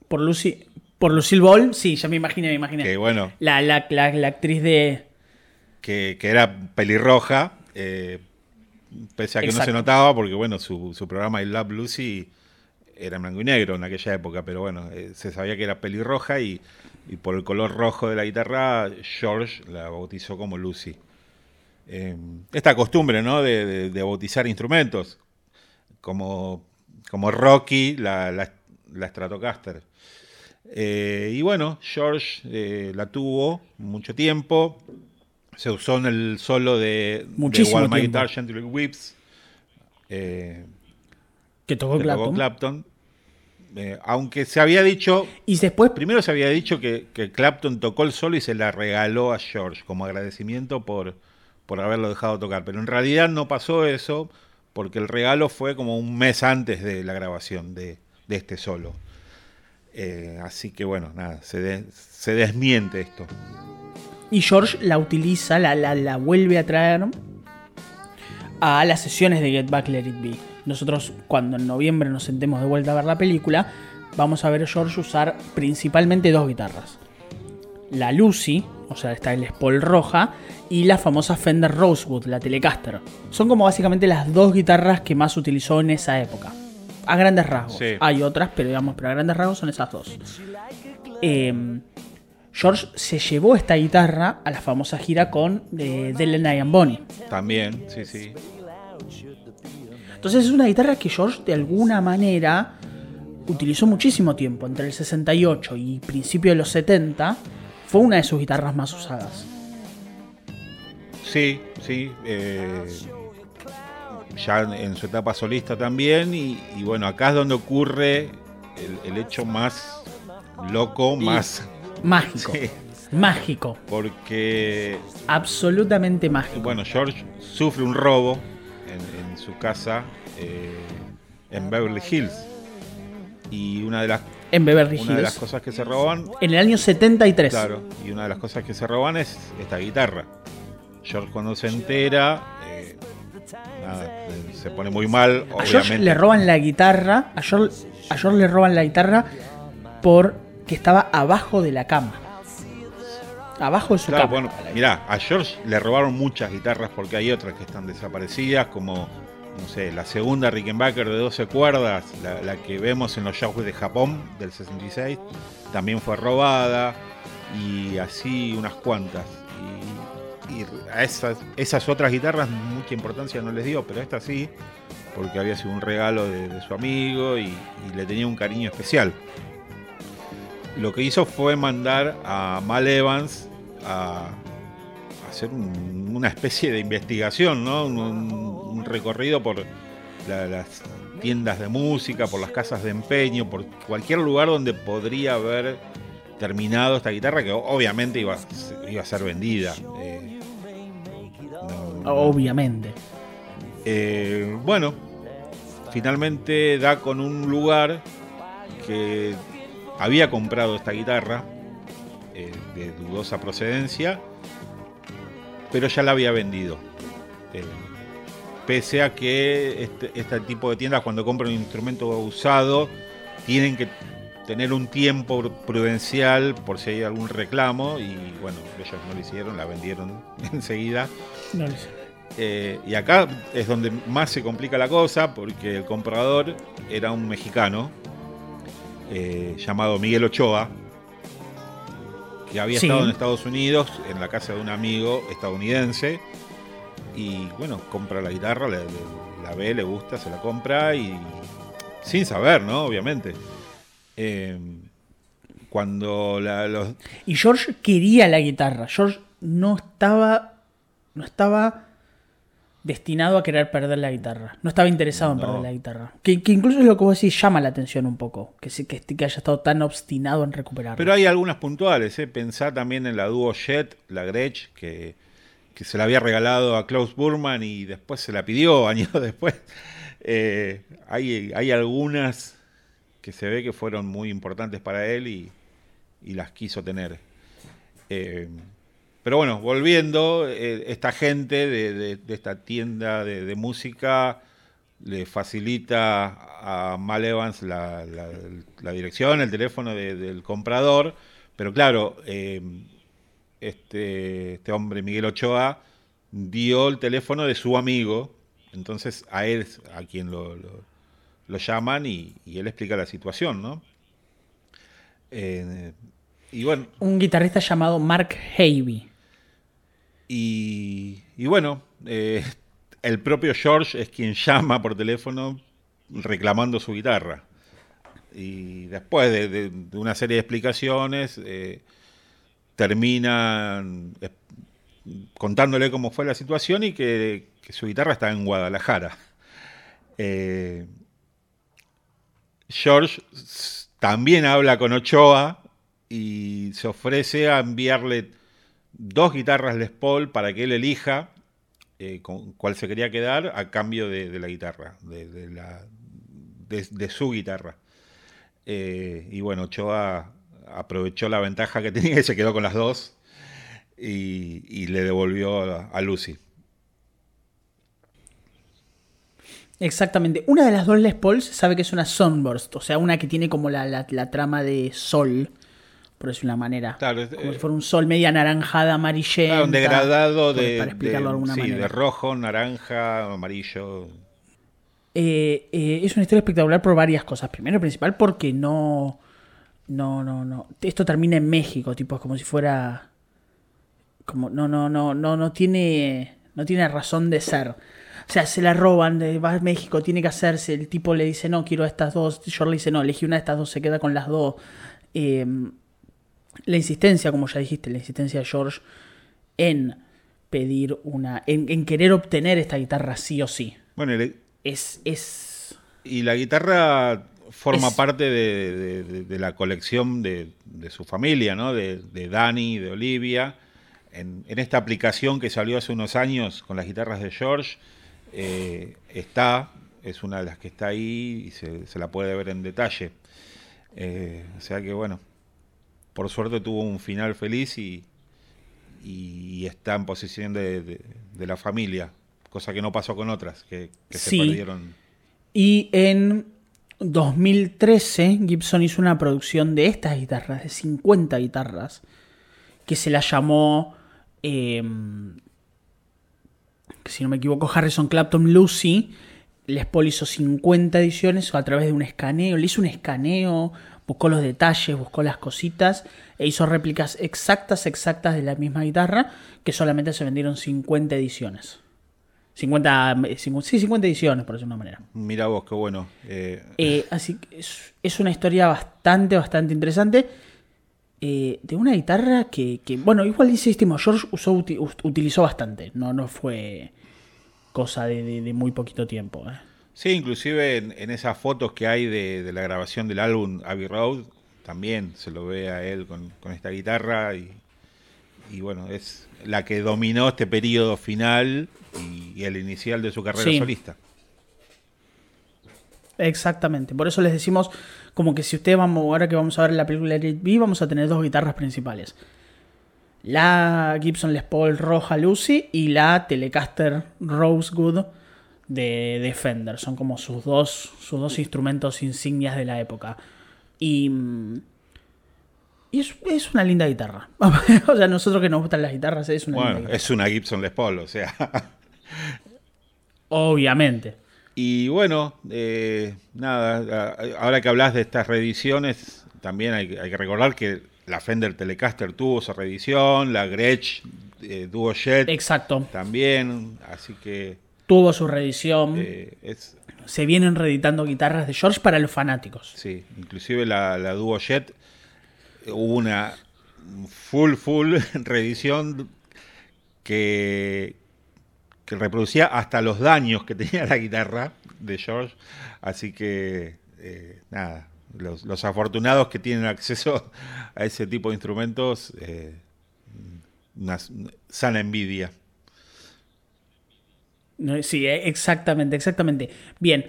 Por Lucy. Por Lucille Ball, sí, ya me imaginé, me imaginé. que bueno, La, la, la, la actriz de. que, que era pelirroja, eh, pese a que no se notaba, porque bueno, su, su programa I Love Lucy era en blanco y negro en aquella época, pero bueno, eh, se sabía que era pelirroja y, y por el color rojo de la guitarra, George la bautizó como Lucy. Eh, esta costumbre, ¿no? De, de- de bautizar instrumentos, como, como Rocky, la, la, la Stratocaster. Eh, y bueno, George eh, la tuvo mucho tiempo. Se usó en el solo de, de While My. Guitar Gently Weeps. eh, Que tocó. Clapton. Eh, aunque se había dicho, Y después. primero se había dicho que, que Clapton tocó el solo y se la regaló a George como agradecimiento por, por haberlo dejado tocar. Pero en realidad no pasó eso porque el regalo fue como un mes antes de la grabación de, de este solo. Eh, así que bueno, nada, se, de- se desmiente esto. Y George la utiliza, la, la, la vuelve a traer a las sesiones de Get Back Let It Be. Nosotros, cuando en noviembre nos sentemos de vuelta a ver la película, vamos a ver a George usar principalmente dos guitarras. La Lucy, o sea, esta Les Paul roja, y la famosa Fender Rosewood, la Telecaster. Son como básicamente las dos guitarras que más utilizó en esa época. A grandes rasgos. Sí. Hay otras, pero digamos, pero a grandes rasgos son esas dos. Eh, George se llevó esta guitarra a la famosa gira con eh, Dylan and Bonnie. También, sí, sí. Entonces es una guitarra que George de alguna manera utilizó muchísimo tiempo, entre el 68 y principio de los 70, fue una de sus guitarras más usadas. Sí, sí. eh, ya en- su etapa solista también. Y, y bueno, acá es donde ocurre el, el hecho más loco, Y- más. Mágico. Sí, Mágico. porque, Absolutamente mágico. bueno, George sufre un robo su casa eh, en Beverly Hills. Y una de las, en Beverly una de las Hills. cosas que se roban En el año 73. Claro, y una de las cosas que se roban es esta guitarra. George cuando se entera, eh, nada, se pone muy mal, A George obviamente. le roban la guitarra. A George, a George le roban la guitarra porque estaba abajo de la cama. Abajo de su Claro, cama. bueno, mirá, a George le robaron muchas guitarras porque hay otras que están desaparecidas, como, no sé, la segunda Rickenbacker de 12 cuerdas, la, la que vemos en los shows de Japón del 66, también fue robada, y así unas cuantas. Y, a esas, esas otras guitarras mucha importancia no les dio, pero esta sí, porque había sido un regalo de, su amigo y, le tenía un cariño especial. Lo que hizo fue mandar a Mal Evans a hacer un- una especie de investigación, ¿no? Un, un recorrido por la- las tiendas de música, por las casas de empeño, por cualquier lugar donde podría haber terminado esta guitarra, que obviamente iba, a- iba a ser vendida. Eh, no- Obviamente. eh, bueno, finalmente da con un lugar que había comprado esta guitarra eh, de dudosa procedencia, pero ya la había vendido. Eh, pese a que este, este, tipo de tiendas cuando compran un instrumento usado tienen que tener un tiempo prudencial por si hay algún reclamo y bueno, ellos no lo hicieron, la vendieron enseguida. Eh, y acá es donde más se complica la cosa porque el comprador era un mexicano eh, llamado Miguel Ochoa, que había estado en Estados Unidos en la casa de un amigo estadounidense y bueno, compra la guitarra, la, ve, le gusta, se la compra y sin saber, ¿no? Obviamente. Eh, cuando los... Y George quería la guitarra. George no estaba. No estaba destinado a querer perder la guitarra. No estaba interesado en perder la guitarra. Que, incluso es lo que vos decís, llama la atención un poco. Que, que, que haya estado tan obstinado en recuperarla. Pero hay algunas puntuales, ¿eh? Pensá también en la dúo Jet, la Gretsch, que, que se la había regalado a Klaus Burman y después se la pidió años después. Eh, hay, hay algunas que se ve que fueron muy importantes para él y, las quiso tener. Eh, pero bueno, volviendo, eh, esta gente de, esta tienda de, música le facilita a Mal Evans la, dirección, el teléfono del comprador, pero claro, eh, este, este hombre, Miguel Ochoa, dio el teléfono de su amigo, entonces a él, a quien lo llaman y, él explica la situación, ¿no? Eh, y bueno. Un guitarrista llamado Mark Havey. Y, bueno, eh, el propio George es quien llama por teléfono reclamando su guitarra. Y después de, una serie de explicaciones, eh, terminan contándole cómo fue la situación y que, su guitarra está en Guadalajara. George también habla con Ochoa y se ofrece a enviarle dos guitarras Les Paul para que él elija eh, con cuál se quería quedar a cambio de, la guitarra, de, la, su guitarra. Eh, y bueno, Ochoa aprovechó la ventaja que tenía y se quedó con las dos y, le devolvió a Lucy. Exactamente. Una de las dos Les Paul se sabe que es una Sunburst, o sea, una que tiene como la, trama de sol, por decirlo de una manera. Claro, como si fuera un sol media naranjada, amarillenta. Claro, un degradado de, para explicarlo de, alguna sí, de rojo, naranja, amarillo. Eh, eh, es una historia espectacular por varias cosas. Primero, principal, porque no. No, no, no. Esto termina en México, tipo, es como si fuera. Como. No, no, no, no, no tiene. No tiene razón de ser. O sea, se la roban, va a México, tiene que hacerse. El tipo le dice, no, quiero estas dos. George le dice, no, elegí una de estas dos, se queda con las dos. Em, la insistencia, como ya dijiste, la insistencia de George en pedir una. en, querer obtener esta guitarra sí o sí. Bueno, es, es. Y la guitarra forma parte de, la colección de, su familia, ¿no? De, de Dani, de Olivia. En, en, esta aplicación que salió hace unos años con las guitarras de George, eh, está, es una de las que está ahí y se, la puede ver en detalle. Eh, o sea que bueno, por suerte tuvo un final feliz y, y está en posición de, la familia, cosa que no pasó con otras que, se perdieron. Y en 2013 Gibson hizo una producción de estas guitarras, de 50 guitarras, que se la llamó em, si no me equivoco, Harrison Clapton Lucy. Les Paul hizo 50 ediciones a través de un escaneo. Le hizo un escaneo, buscó los detalles, buscó las cositas e hizo réplicas exactas, exactas de la misma guitarra, que solamente se vendieron 50 ediciones. 50, sí, 50 ediciones, por decirlo de una manera. Mira vos, qué bueno. Eh, eh, así que es, una historia bastante, bastante interesante. Eh, de una guitarra que, bueno, igual insistimos, George usó, utilizó bastante, no, no fue cosa de, muy poquito tiempo. ¿eh? Sí, inclusive en, esas fotos que hay de, la grabación del álbum Abbey Road, también se lo ve a él con, esta guitarra y, bueno, es la que dominó este periodo final y, el inicial de su carrera solista. Exactamente. Por eso les decimos como que si ustedes vamos, ahora que vamos a ver la película de B, vamos a tener dos guitarras principales. La Gibson Les Paul Roja Lucy y la Telecaster Rosewood de Defender. Son como sus dos, sus dos instrumentos insignias de la época. Y, y es, es, una linda guitarra. o sea, nosotros que nos gustan las guitarras, es una bueno, Es una Gibson Les Paul, o sea. Obviamente. Y bueno, eh, nada, ahora que hablas de estas reediciones, también hay, que recordar que la Fender Telecaster tuvo su reedición, la Gretsch eh, Duo Jet Exacto. también, así que... Tuvo su reedición. Eh, Se vienen reeditando guitarras de George para los fanáticos. Sí, inclusive la, la Duo Jet hubo una full, full reedición que, que reproducía hasta los daños que tenía la guitarra de George. Así que, eh, nada, los, afortunados que tienen acceso a ese tipo de instrumentos, eh, una sana envidia. Sí, eh, exactamente, exactamente. Bien,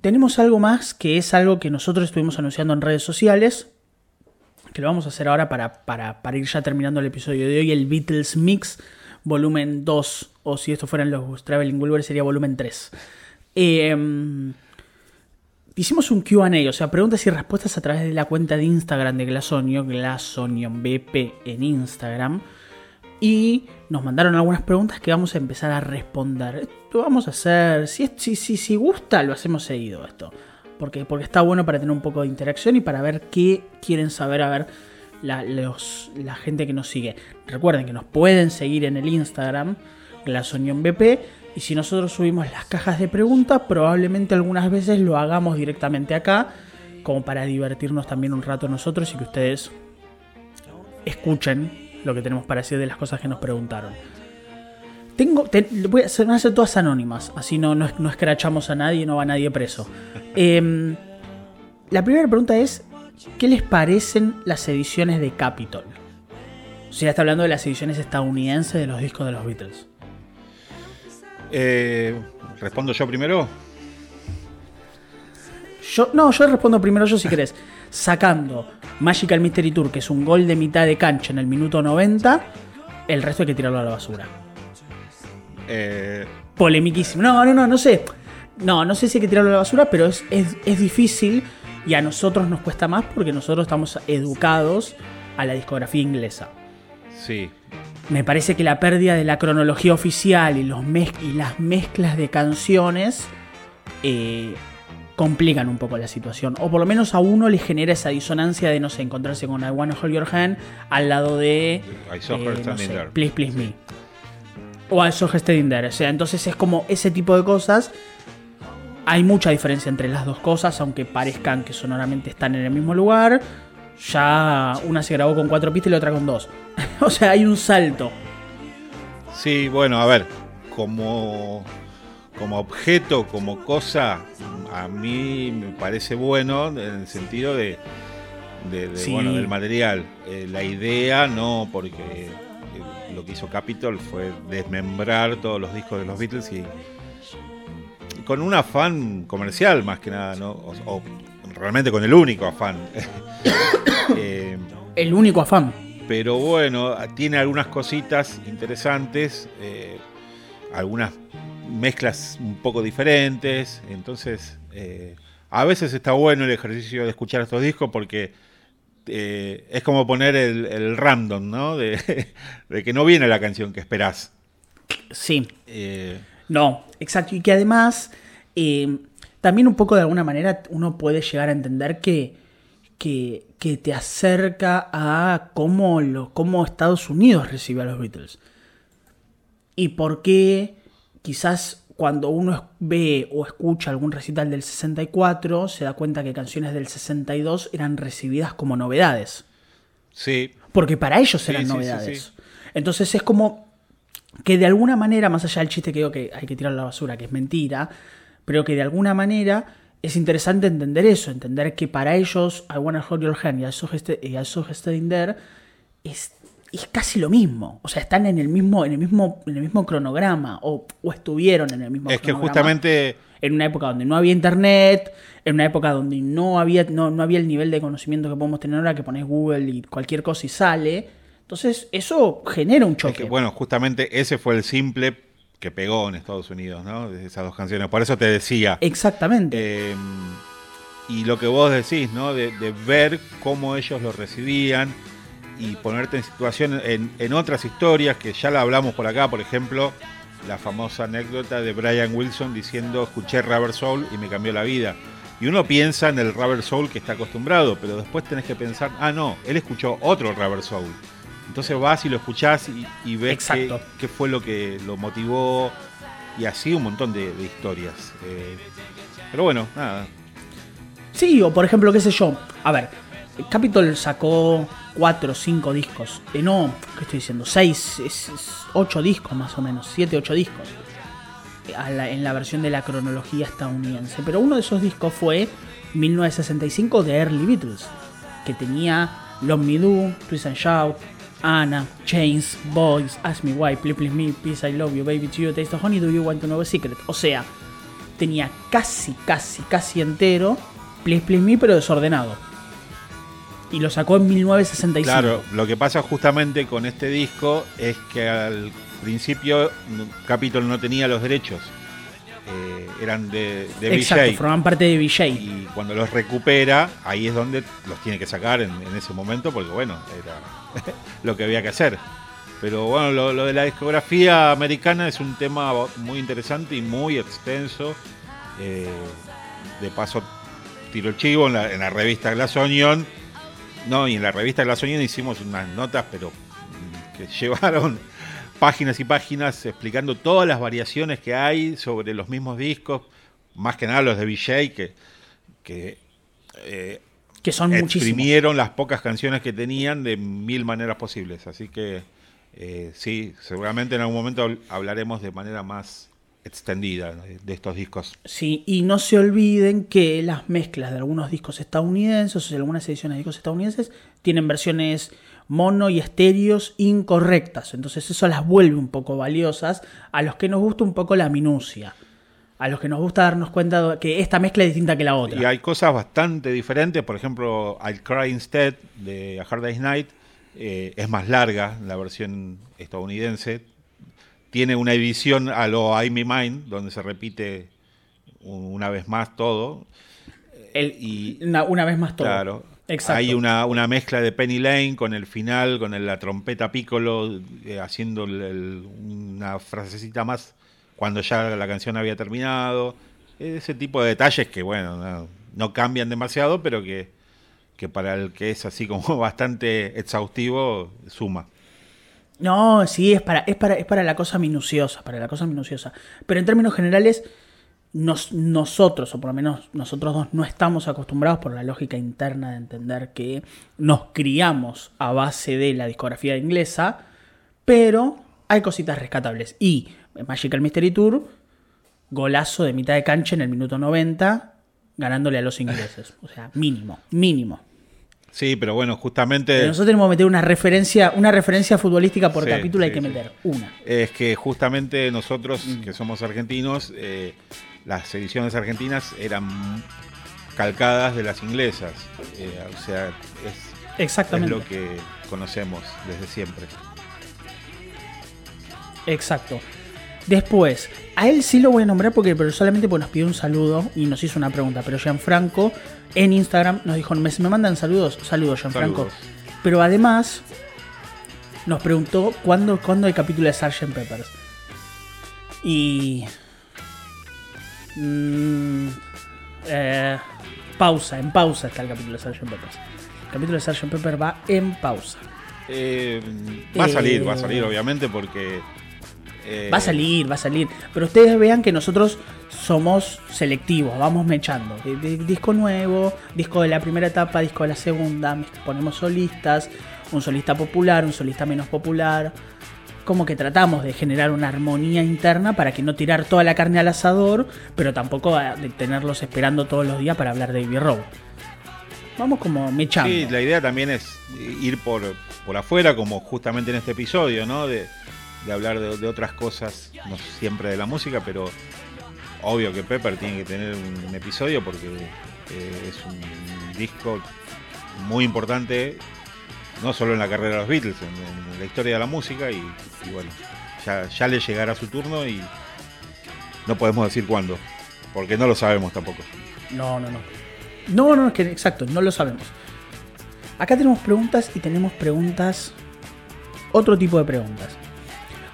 tenemos algo más que es algo que nosotros estuvimos anunciando en redes sociales, que lo vamos a hacer ahora para, para, para ir ya terminando el episodio de hoy, el Beatles Mix volumen 2, o si esto fueran los Traveling Wilbur sería volumen 3. Em, hicimos un QA, o sea, preguntas y respuestas a través de la cuenta de Instagram de Glasonio, Glasonion BP en Instagram. Y nos mandaron algunas preguntas que vamos a empezar a responder. Esto vamos a hacer, si, si, si, si gusta, lo hacemos seguido esto. Porque, porque está bueno para tener un poco de interacción y para ver qué quieren saber, a ver la, la gente que nos sigue. Recuerden que nos pueden seguir en el Instagram, BP y si nosotros subimos las cajas de preguntas, probablemente algunas veces lo hagamos directamente acá, como para divertirnos también un rato nosotros y que ustedes escuchen lo que tenemos para decir de las cosas que nos preguntaron. Tengo, voy a hacer, van a ser todas anónimas, así no, no, no escrachamos a nadie, no va nadie preso. Em, la primera pregunta es, ¿qué les parecen las ediciones de Capitol? O sea, está hablando de las ediciones estadounidenses de los discos de los Beatles. Eh, ¿Respondo yo primero? Yo, no, yo respondo primero yo si querés. Sacando Magical Mystery Tour, que es un gol de mitad de cancha en el minuto 90, el resto hay que tirarlo a la basura. Eh... Polemiquísimo. No, no, no, no sé. No, no sé si hay que tirarlo a la basura, pero es, es difícil y a nosotros nos cuesta más porque nosotros estamos educados a la discografía inglesa. Sí, me parece que la pérdida de la cronología oficial y, los y las mezclas de canciones eh, complican un poco la situación. O por lo menos a uno le genera esa disonancia de, no sé, encontrarse con I Wanna Hold Your Hand al lado de... I saw her eh, Please, please me. O I saw her standing there. O sea, entonces es como ese tipo de cosas. Hay mucha diferencia entre las dos cosas, aunque parezcan que sonoramente están en el mismo lugar ya una se grabó con cuatro pistas y la otra con dos. o sea, hay un salto. Sí, bueno, a ver, como, como objeto, como cosa, a mí me parece bueno en el sentido de, bueno, del material. Eh, la idea no, porque eh, lo que hizo Capitol fue desmembrar todos los discos de los Beatles y con un afán comercial más que nada, ¿no? o realmente con el único afán. Eh, el único afán. Pero bueno, tiene algunas cositas interesantes, eh, algunas mezclas un poco diferentes, entonces eh, a veces está bueno el ejercicio de escuchar estos discos porque es como poner el, random, ¿no? De, de, que no viene la canción que esperás. Sí. no, exacto. Y que además también un poco de alguna manera uno puede llegar a entender que, que, te acerca a cómo, lo, cómo Estados Unidos recibe a los Beatles. Y por qué quizás cuando uno ve o escucha algún recital del 64 se da cuenta que canciones del 62 eran recibidas como novedades. Sí. Porque para ellos eran novedades. Entonces es como que de alguna manera, más allá del chiste que digo que hay que tirar la basura, que es mentira, pero que de alguna manera es interesante entender eso, entender que para ellos I Wanna Hold Your Hand y I Saw Standing There es, es, casi lo mismo. O sea, están en el mismo, en el mismo, en el mismo cronograma o, estuvieron en el mismo es que justamente en una época donde no había internet, en una época donde no había, no, no había el nivel de conocimiento que podemos tener ahora, que pones Google y cualquier cosa y sale. Entonces, eso genera un Es choque. que, bueno, justamente ese fue el simple que pegó en Estados Unidos, ¿no? De esas dos canciones. Por eso te decía. Exactamente. Eh, y lo que vos decís, ¿no? De, de ver cómo ellos lo recibían y ponerte en situación en, en otras historias que ya la hablamos por acá, por ejemplo, la famosa anécdota de Brian Wilson diciendo escuché Rubber Soul y me cambió la vida. Y uno piensa en el Rubber Soul que está acostumbrado, pero después tenés que pensar, ah, no, él escuchó otro Rubber Soul. Entonces vas y lo escuchás y, y ves qué, qué fue lo que lo motivó y así un montón de, de historias. Eh, pero bueno, nada, Sí, o por ejemplo, qué sé yo. A ver, Capitol sacó cuatro o cinco discos. Eh, no, ¿qué estoy diciendo? Seis, es- es ocho discos más o menos. Siete, ocho discos. A la- en la versión de la cronología estadounidense. Pero uno de esos discos fue 1965 de Early Beatles. Que tenía Love Me Do, Twist and Shout, Anna, Chains, Boys, Ask Me Why, Please Please Me, Peace I Love You, Baby To You, Taste of Honey, Do You Want to Know a Secret. O sea, tenía casi, casi, casi entero Please Please Me, pero desordenado. Y lo sacó en 1965. Claro, lo que pasa justamente con este disco es que al principio Capitol no tenía los derechos. Eh, eran de, de Exacto, VJ. formaban parte de VJ. Y cuando los recupera, ahí es donde los tiene que sacar en, en ese momento, porque bueno, era lo que había que hacer. Pero bueno, lo, lo de la discografía americana es un tema muy interesante y muy extenso. Eh, de paso, tiro el chivo en la, en la revista Glass Onion. No, y en la revista Glass Onion hicimos unas notas, pero mm, que llevaron páginas y páginas explicando todas las variaciones que hay sobre los mismos discos, más que nada los de VJ, que, que eh, que son muchísimos. exprimieron las pocas canciones que tenían de mil maneras posibles. Así que eh, sí, seguramente en algún momento habl- hablaremos de manera más extendida de, estos discos. Sí, y no se olviden que las mezclas de algunos discos estadounidenses, o sea, algunas ediciones de discos estadounidenses, tienen versiones mono y estéreos incorrectas. Entonces eso las vuelve un poco valiosas a los que nos gusta un poco la minucia. A los que nos gusta darnos cuenta que esta mezcla es distinta que la otra. Y hay cosas bastante diferentes, por ejemplo, I'll Cry Instead de A Hard Day's Night eh, es más larga, la versión estadounidense. Tiene una edición a lo I'm Me Mine, donde se repite un- una vez más todo. El- y- una, una vez más todo. Claro. Exacto. Hay una, una mezcla de Penny Lane con el final, con el- la trompeta piccolo, eh, haciendo el- el- una frasecita más cuando ya la canción había terminado. Ese tipo de detalles que, bueno, no, no cambian demasiado, pero que, que para el que es así como bastante exhaustivo, suma. No, sí, es para, es para, es para la cosa minuciosa, para la cosa minuciosa. Pero en términos generales, nos- nosotros, o por lo menos nosotros dos, no estamos acostumbrados por la lógica interna de entender que nos criamos a base de la discografía inglesa, pero hay cositas rescatables. Y Magical Mystery Tour, golazo de mitad de cancha en el minuto 90, ganándole a los ingleses. O sea, mínimo, mínimo. Sí, pero bueno, justamente... Pero nosotros tenemos que meter una referencia, una referencia futbolística por Sí, capítulo, hay que meter una. Es que justamente nosotros, Mm. que somos argentinos, eh, las ediciones argentinas eran calcadas de las inglesas. Eh, o sea, es, es Exactamente. lo que conocemos desde siempre. Exacto. Después, a él sí lo voy a nombrar porque pero solamente porque nos pidió un saludo y nos hizo una pregunta. Pero Gianfranco en Instagram nos dijo, ¿me, me mandan saludos? Saludos, Gianfranco. Saludos. Pero además nos preguntó cuándo, cuándo hay capítulo de Sgt. Peppers. Y... mm, eh, pausa, en pausa está el capítulo de Sgt. Peppers. El capítulo de Sgt. Pepper va en pausa. Eh, va a salir, Eh, va a salir obviamente porque... eh, Va a salir, va a salir. Pero ustedes vean que nosotros somos selectivos, vamos mechando. Disco nuevo, disco de la primera etapa, disco de la segunda, ponemos solistas, un solista popular, un solista menos popular. Como que tratamos de generar una armonía interna para que no tirar toda la carne al asador, pero tampoco de tenerlos esperando todos los días para hablar de Baby Road. Vamos como mechando. Sí, la idea también es ir por, por afuera, como justamente en este episodio, ¿no? De, de hablar de, otras cosas, no siempre de la música, pero obvio que Pepper tiene que tener un episodio porque eh, es un disco muy importante, no solo en la carrera de los Beatles, en, la historia de la música y, bueno, ya, ya le llegará su turno y no podemos decir cuándo, porque no lo sabemos tampoco. No, no, no. No, no, es que exacto, no lo sabemos. Acá tenemos preguntas y tenemos preguntas, otro tipo de preguntas.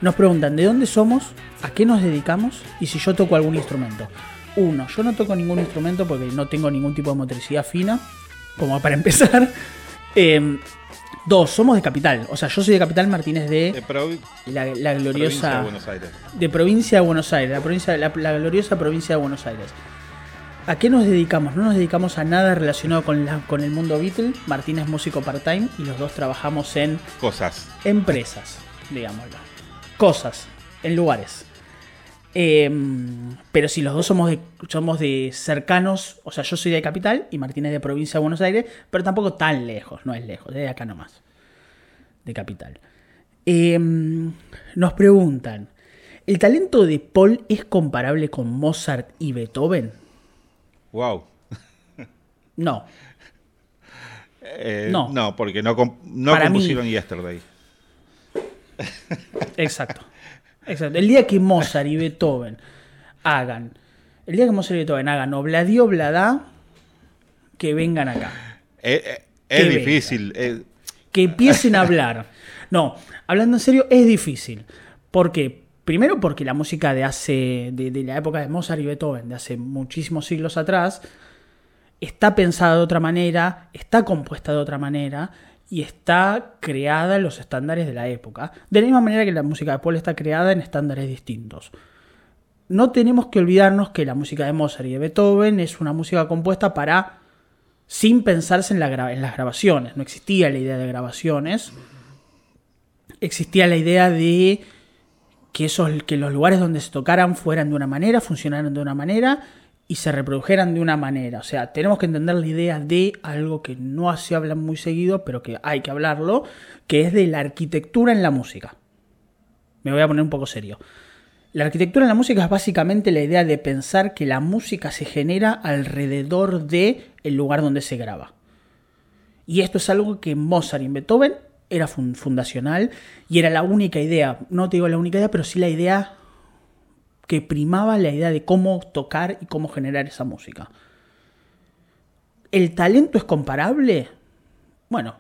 Nos preguntan de dónde somos, a qué nos dedicamos y si yo toco algún instrumento. Uno, yo no toco ningún instrumento porque no tengo ningún tipo de motricidad fina, como para empezar. Em, dos, somos de Capital. O sea, yo soy de Capital Martínez de, la, gloriosa. Provincia de Buenos Aires. De provincia de Buenos Aires, la, provincia, la, gloriosa provincia de Buenos Aires. ¿A qué nos dedicamos? No nos dedicamos a nada relacionado con, con el mundo Beatle. Martín es músico part-time y los dos trabajamos en. Cosas. Empresas, digámoslo. Cosas, en lugares. Em, pero si los dos somos de, somos de cercanos, o sea, yo soy de capital y Martín es de provincia de Buenos Aires, pero tampoco tan lejos, no es lejos, es de acá nomás, de capital. Em, nos preguntan, ¿el talento de Paul es comparable con Mozart y Beethoven? Wow. No. Eh, no. no. porque no, no compusieron Yesterday. Exacto. Exacto. El día que Mozart y Beethoven hagan, el día que Mozart y Beethoven hagan Obladi Oblada, que vengan acá. Eh, eh, es, difícil. Eh. Que empiecen a hablar. No, hablando en serio, es difícil. ¿Por qué? Primero porque la música de hace. De, de, la época de Mozart y Beethoven, de hace muchísimos siglos atrás, está pensada de otra manera, está compuesta de otra manera, y está creada en los estándares de la época, de la misma manera que la música de Paul está creada en estándares distintos. No tenemos que olvidarnos que la música de Mozart y de Beethoven es una música compuesta para sin pensarse en, en las grabaciones. No existía la idea de grabaciones. Existía la idea de que, esos, que los lugares donde se tocaran fueran de una manera, funcionaran de una manera y se reprodujeran de una manera. O sea, tenemos que entender la idea de algo que no se habla muy seguido, pero que hay que hablarlo, que es de la arquitectura en la música. Me voy a poner un poco serio. La arquitectura en la música es básicamente la idea de pensar que la música se genera alrededor de el lugar donde se graba. Y esto es algo que Mozart y Beethoven era fundacional y era la única idea, no te digo la única idea, pero sí la idea que primaba la idea de cómo tocar y cómo generar esa música. ¿El talento es comparable? Bueno,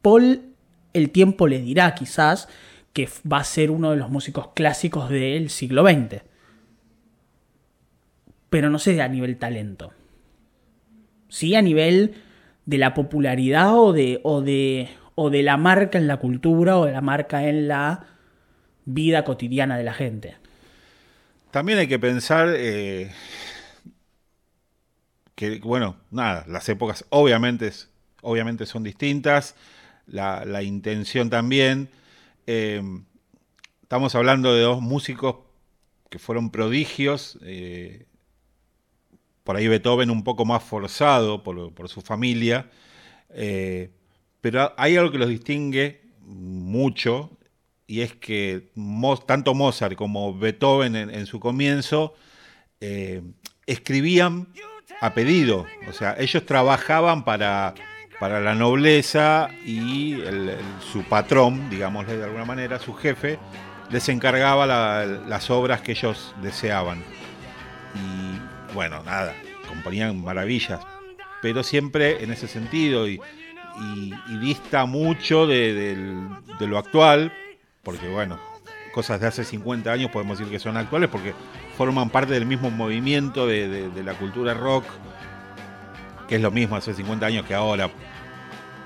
Paul el tiempo le dirá quizás que va a ser uno de los músicos clásicos del siglo XX. Pero no sé a nivel talento. Sí a nivel de la popularidad o de, o de, o de la marca en la cultura o de la marca en la vida cotidiana de la gente. También hay que pensar eh, que, bueno, nada, las épocas obviamente, obviamente son distintas, la, intención también. Eh, estamos hablando de dos músicos que fueron prodigios, eh, por ahí Beethoven un poco más forzado por, por su familia, pero hay algo que los distingue mucho y es que tanto Mozart como Beethoven en, su comienzo eh, escribían a pedido, o sea, ellos trabajaban para, para la nobleza y su patrón, digámosle de alguna manera, su jefe, les encargaba las obras que ellos deseaban. Y bueno, nada, componían maravillas, pero siempre en ese sentido y, dista mucho de, lo actual, porque bueno, cosas de hace 50 años podemos decir que son actuales porque forman parte del mismo movimiento de, la cultura rock, que es lo mismo hace 50 años que ahora,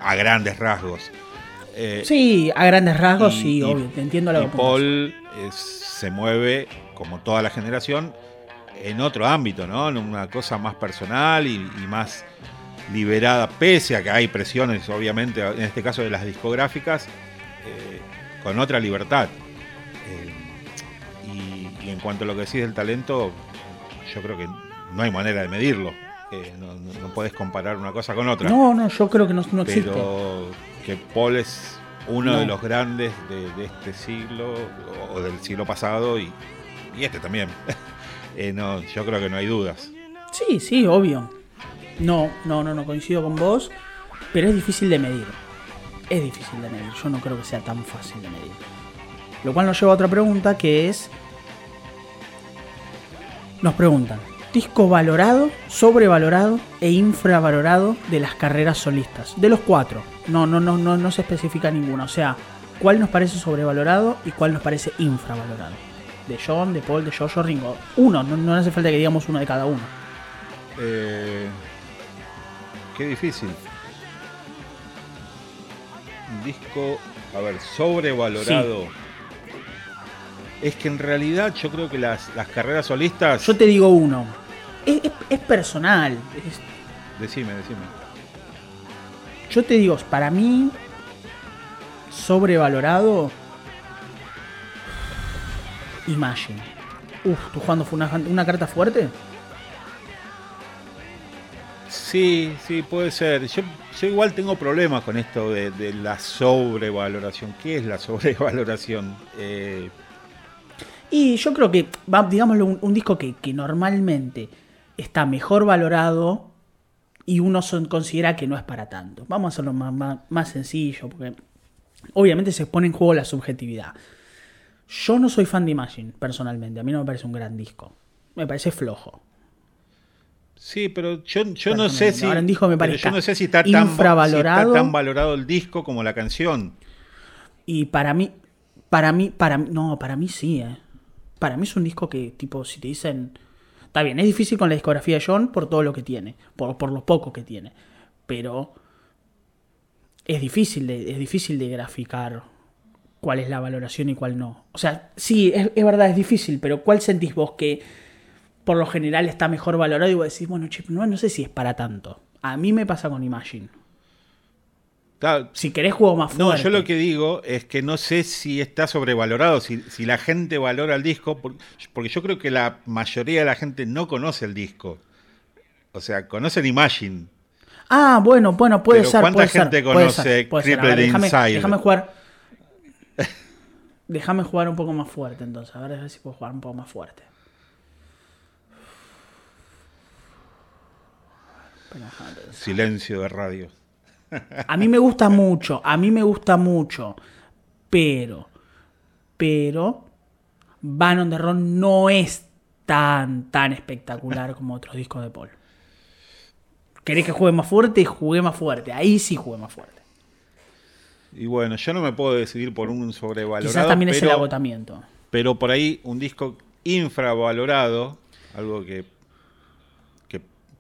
a grandes rasgos. Eh, sí, a grandes rasgos, sí, obvio, te entiendo la Y Paul se mueve, como toda la generación, en otro ámbito, ¿no? En una cosa más personal y, más liberada, pese a que hay presiones, obviamente, en este caso de las discográficas. Con otra libertad. Eh, y, en cuanto a lo que decís del talento, yo creo que no hay manera de medirlo. Eh, no, puedes comparar una cosa con otra. No, no, yo creo que no, no existe. Pero que Paul es uno de los grandes de, este siglo o del siglo pasado y, este también. eh, no, yo creo que no hay dudas. Sí, sí, obvio. No, no, no, no coincido con vos, pero es difícil de medir. Es difícil de medir, yo no creo que sea tan fácil de medir. Lo cual nos lleva a otra pregunta que es... Nos preguntan, disco valorado, sobrevalorado e infravalorado de las carreras solistas. De los cuatro. No, no, no, no, no se especifica ninguna. O sea, cuál nos parece sobrevalorado y cuál nos parece infravalorado. De John, de Paul, de Jojo, Ringo. Uno, no, no hace falta que digamos uno de cada uno. Eh, qué difícil. Un disco, a ver, sobrevalorado. Es que en realidad yo creo que las, las carreras solistas. Yo te digo uno. Es, es- es personal. es- Decime, decime. yo te digo, para mí, sobrevalorado. Imagine. Uf, ¿tú jugando fue una, una carta fuerte? Sí, sí, puede ser. Yo, yo igual tengo problemas con esto de, la sobrevaloración. ¿Qué es la sobrevaloración? Y yo creo que, digámoslo, un, disco que, normalmente está mejor valorado y uno considera que no es para tanto. Vamos a hacerlo más sencillo, porque obviamente se pone en juego la subjetividad. Yo no soy fan de Imagine, personalmente. A mí no me parece un gran disco. Me parece flojo. Sí, pero yo, yo no sé si. Ahora me yo no sé si está, tan, si está tan valorado el disco como la canción. Y para mí, para mí, para mí, no, para mí sí, eh. Para mí es un disco que, tipo, si te dicen. Está bien, es difícil con la discografía de John por todo lo que tiene, por, por lo poco que tiene. Pero es difícil de, es difícil de graficar cuál es la valoración y cuál no. O sea, sí, es, es verdad, es difícil, pero ¿cuál sentís vos que por lo general está mejor valorado? Y vos decís, bueno, che, no, no sé si es para tanto. A mí me pasa con Imagine. Si querés juego más fuerte. No, yo lo que digo es que no sé si está sobrevalorado, si, si la gente valora el disco, por- porque yo creo que la mayoría de la gente no conoce el disco. O sea, conocen Imagine. Ah, bueno, bueno, puede Pero ser. ¿cuánta puede ser, gente puede conoce ser, puede ser. Ver, déjame, Inside? déjame jugar. Déjame jugar un poco más fuerte entonces. A ver, a ver si puedo jugar un poco más fuerte. Pero déjame pensar. Silencio de radio. A mí me gusta mucho, a mí me gusta mucho. Pero, pero, Van on the Run no es tan, tan espectacular como otros discos de Paul. ¿Querés que juegue más fuerte? Jugué más fuerte. Ahí sí jugué más fuerte. Y bueno, yo no me puedo decidir por un sobrevalorado. Quizás también es el agotamiento. Pero por ahí un disco infravalorado, algo que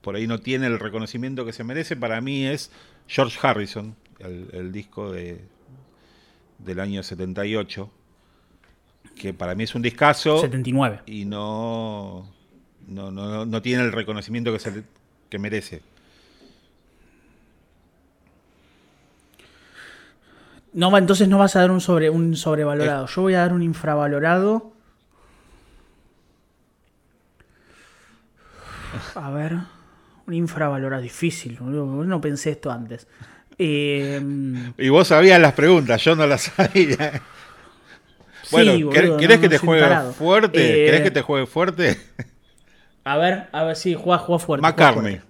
por ahí no tiene el reconocimiento que se merece, para mí es George Harrison, el, el disco de, del año 78, que para mí es un discazo 79. y no, no, no, no tiene el reconocimiento que, se que merece. No, entonces no vas a dar un sobre un sobrevalorado. Yo voy a dar un infravalorado. A ver. Un infravalorado. Difícil. No pensé esto antes. Eh, Y vos sabías las preguntas, yo no las sabía. Bueno, sí, ¿quer- boludo, ¿querés no, que no te juegue fuerte? Eh, ¿Querés que te juegue fuerte? A ver, a ver si juega, juega fuerte. McCartney.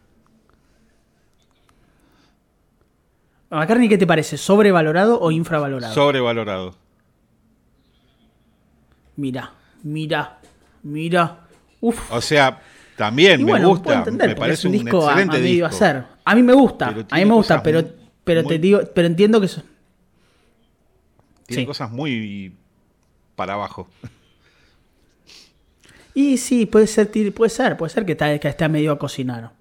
McCartney, ¿qué te parece? ¿Sobrevalorado o infravalorado? Sobrevalorado. Mira, mira, mira. Uf. O sea, también Y me bueno, gusta, entender, me parece es un un, disco a, medio hacer. A mí me gusta, a mí me gusta, pero, pero muy- te digo, pero entiendo que eso- Tiene Sí. cosas muy para abajo. Y sí, puede ser, puede ser, puede ser que, está, que esté a medio a cocinar.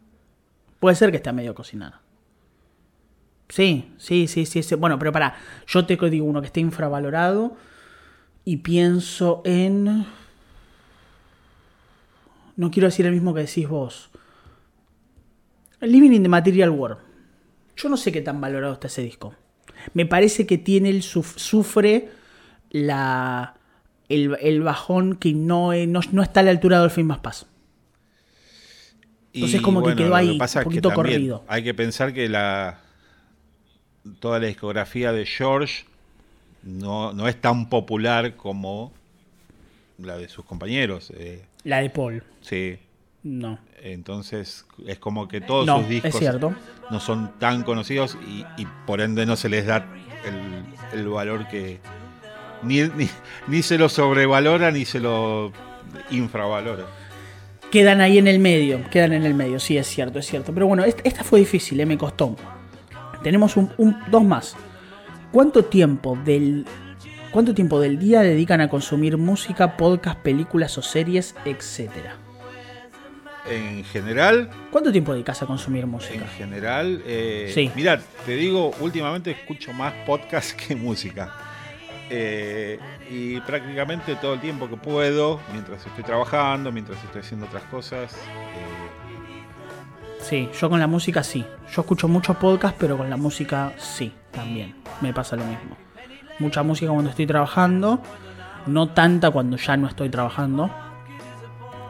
Puede ser que esté a medio a cocinar. Sí, sí, sí, sí, sí. Bueno, pero para, yo te digo uno que esté infravalorado y pienso en... No quiero decir el mismo que decís vos. Living in the Material World. Yo no sé qué tan valorado está ese disco. Me parece que tiene el suf- sufre la el, el bajón que no, eh, no, no está a la altura de Dolphin más Paz. Entonces, como que quedó ahí, pasa un que poquito corrido. Hay que pensar que la toda la discografía de George no, no es tan popular como la de sus compañeros. eh, La de Paul. sí. No. Entonces es como que todos No, sus discos es cierto. no son tan conocidos y, y por ende no se les da el, el valor que ni, ni, ni se lo sobrevalora ni se lo infravalora. Quedan ahí en el medio, quedan en el medio, sí, es cierto, es cierto. Pero bueno, esta, esta fue difícil, eh, me costó. Tenemos un, un- dos más. ¿Cuánto tiempo del cuánto tiempo del día dedican a consumir música, podcast, películas o series, etcétera? En general, ¿Cuánto tiempo dedicas a consumir en música? general, eh, Sí. mirá, te digo, últimamente escucho más podcast que música. Eh, y prácticamente todo el tiempo que puedo, mientras estoy trabajando, mientras estoy haciendo otras cosas. eh, Sí, yo con la música sí. Yo escucho muchos podcasts, pero con la música sí, también. Me pasa lo mismo. Mucha música cuando estoy trabajando, no tanta cuando ya no estoy trabajando.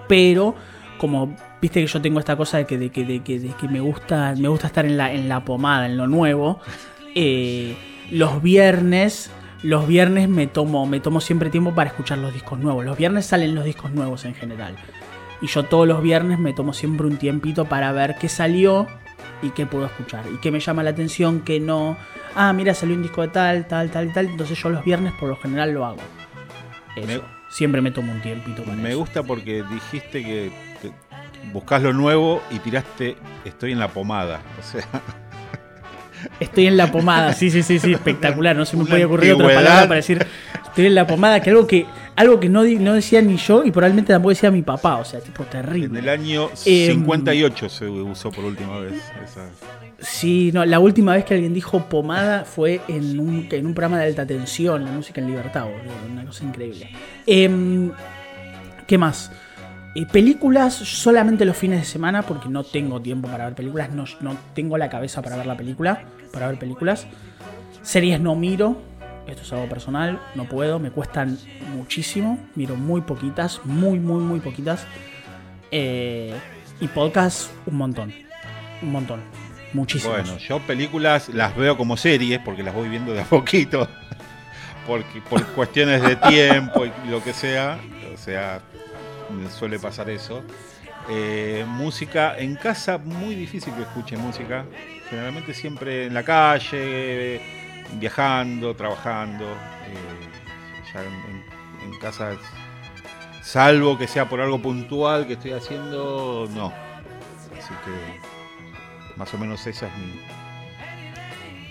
Pero como viste que yo tengo esta cosa de que, de que, de que, me gusta me gusta estar en la, en la pomada, en lo nuevo. eh, los viernes, los viernes me tomo, me tomo siempre tiempo para escuchar los discos nuevos. Los viernes salen los discos nuevos en general. Y yo todos los viernes me tomo siempre un tiempito para ver qué salió y qué puedo escuchar. Y qué me llama la atención, qué no. Ah, mira, salió un disco de tal, tal, tal y tal. Entonces yo los viernes por lo general lo hago. Eso. Me- Siempre me tomo un tiempito para Me eso. gusta porque dijiste que, que buscas lo nuevo y tiraste estoy en la pomada. O sea, Estoy en la pomada, sí, sí, sí, sí, espectacular. No se me puede ocurrir otra palabra para decir estoy en la pomada, que algo que, algo que no, no decía ni yo y probablemente tampoco decía mi papá, o sea, tipo en terrible. el año Em, 58 se usó por última vez. esa. Sí, no, la última vez que alguien dijo pomada fue en un, en un programa de alta tensión, la música en libertad, boludo, una cosa increíble. Em, ¿Qué más? Eh, películas solamente los fines de semana porque no tengo tiempo para ver películas, no, no tengo la cabeza para ver la película, para ver películas. Series no miro, esto es algo personal, no puedo, me cuestan muchísimo, miro muy poquitas, muy, muy, muy poquitas. Eh, y podcast un montón, un montón, muchísimos. Bueno, yo películas las veo como series porque las voy viendo de a poquito. Porque, por cuestiones de tiempo y lo que sea. O sea, me suele pasar eso. Eh, música en casa, muy difícil que escuche música. Generalmente siempre en la calle, viajando, trabajando. eh, ya en, casa, salvo que sea por algo puntual que estoy haciendo, no. Así que más o menos esa es mi,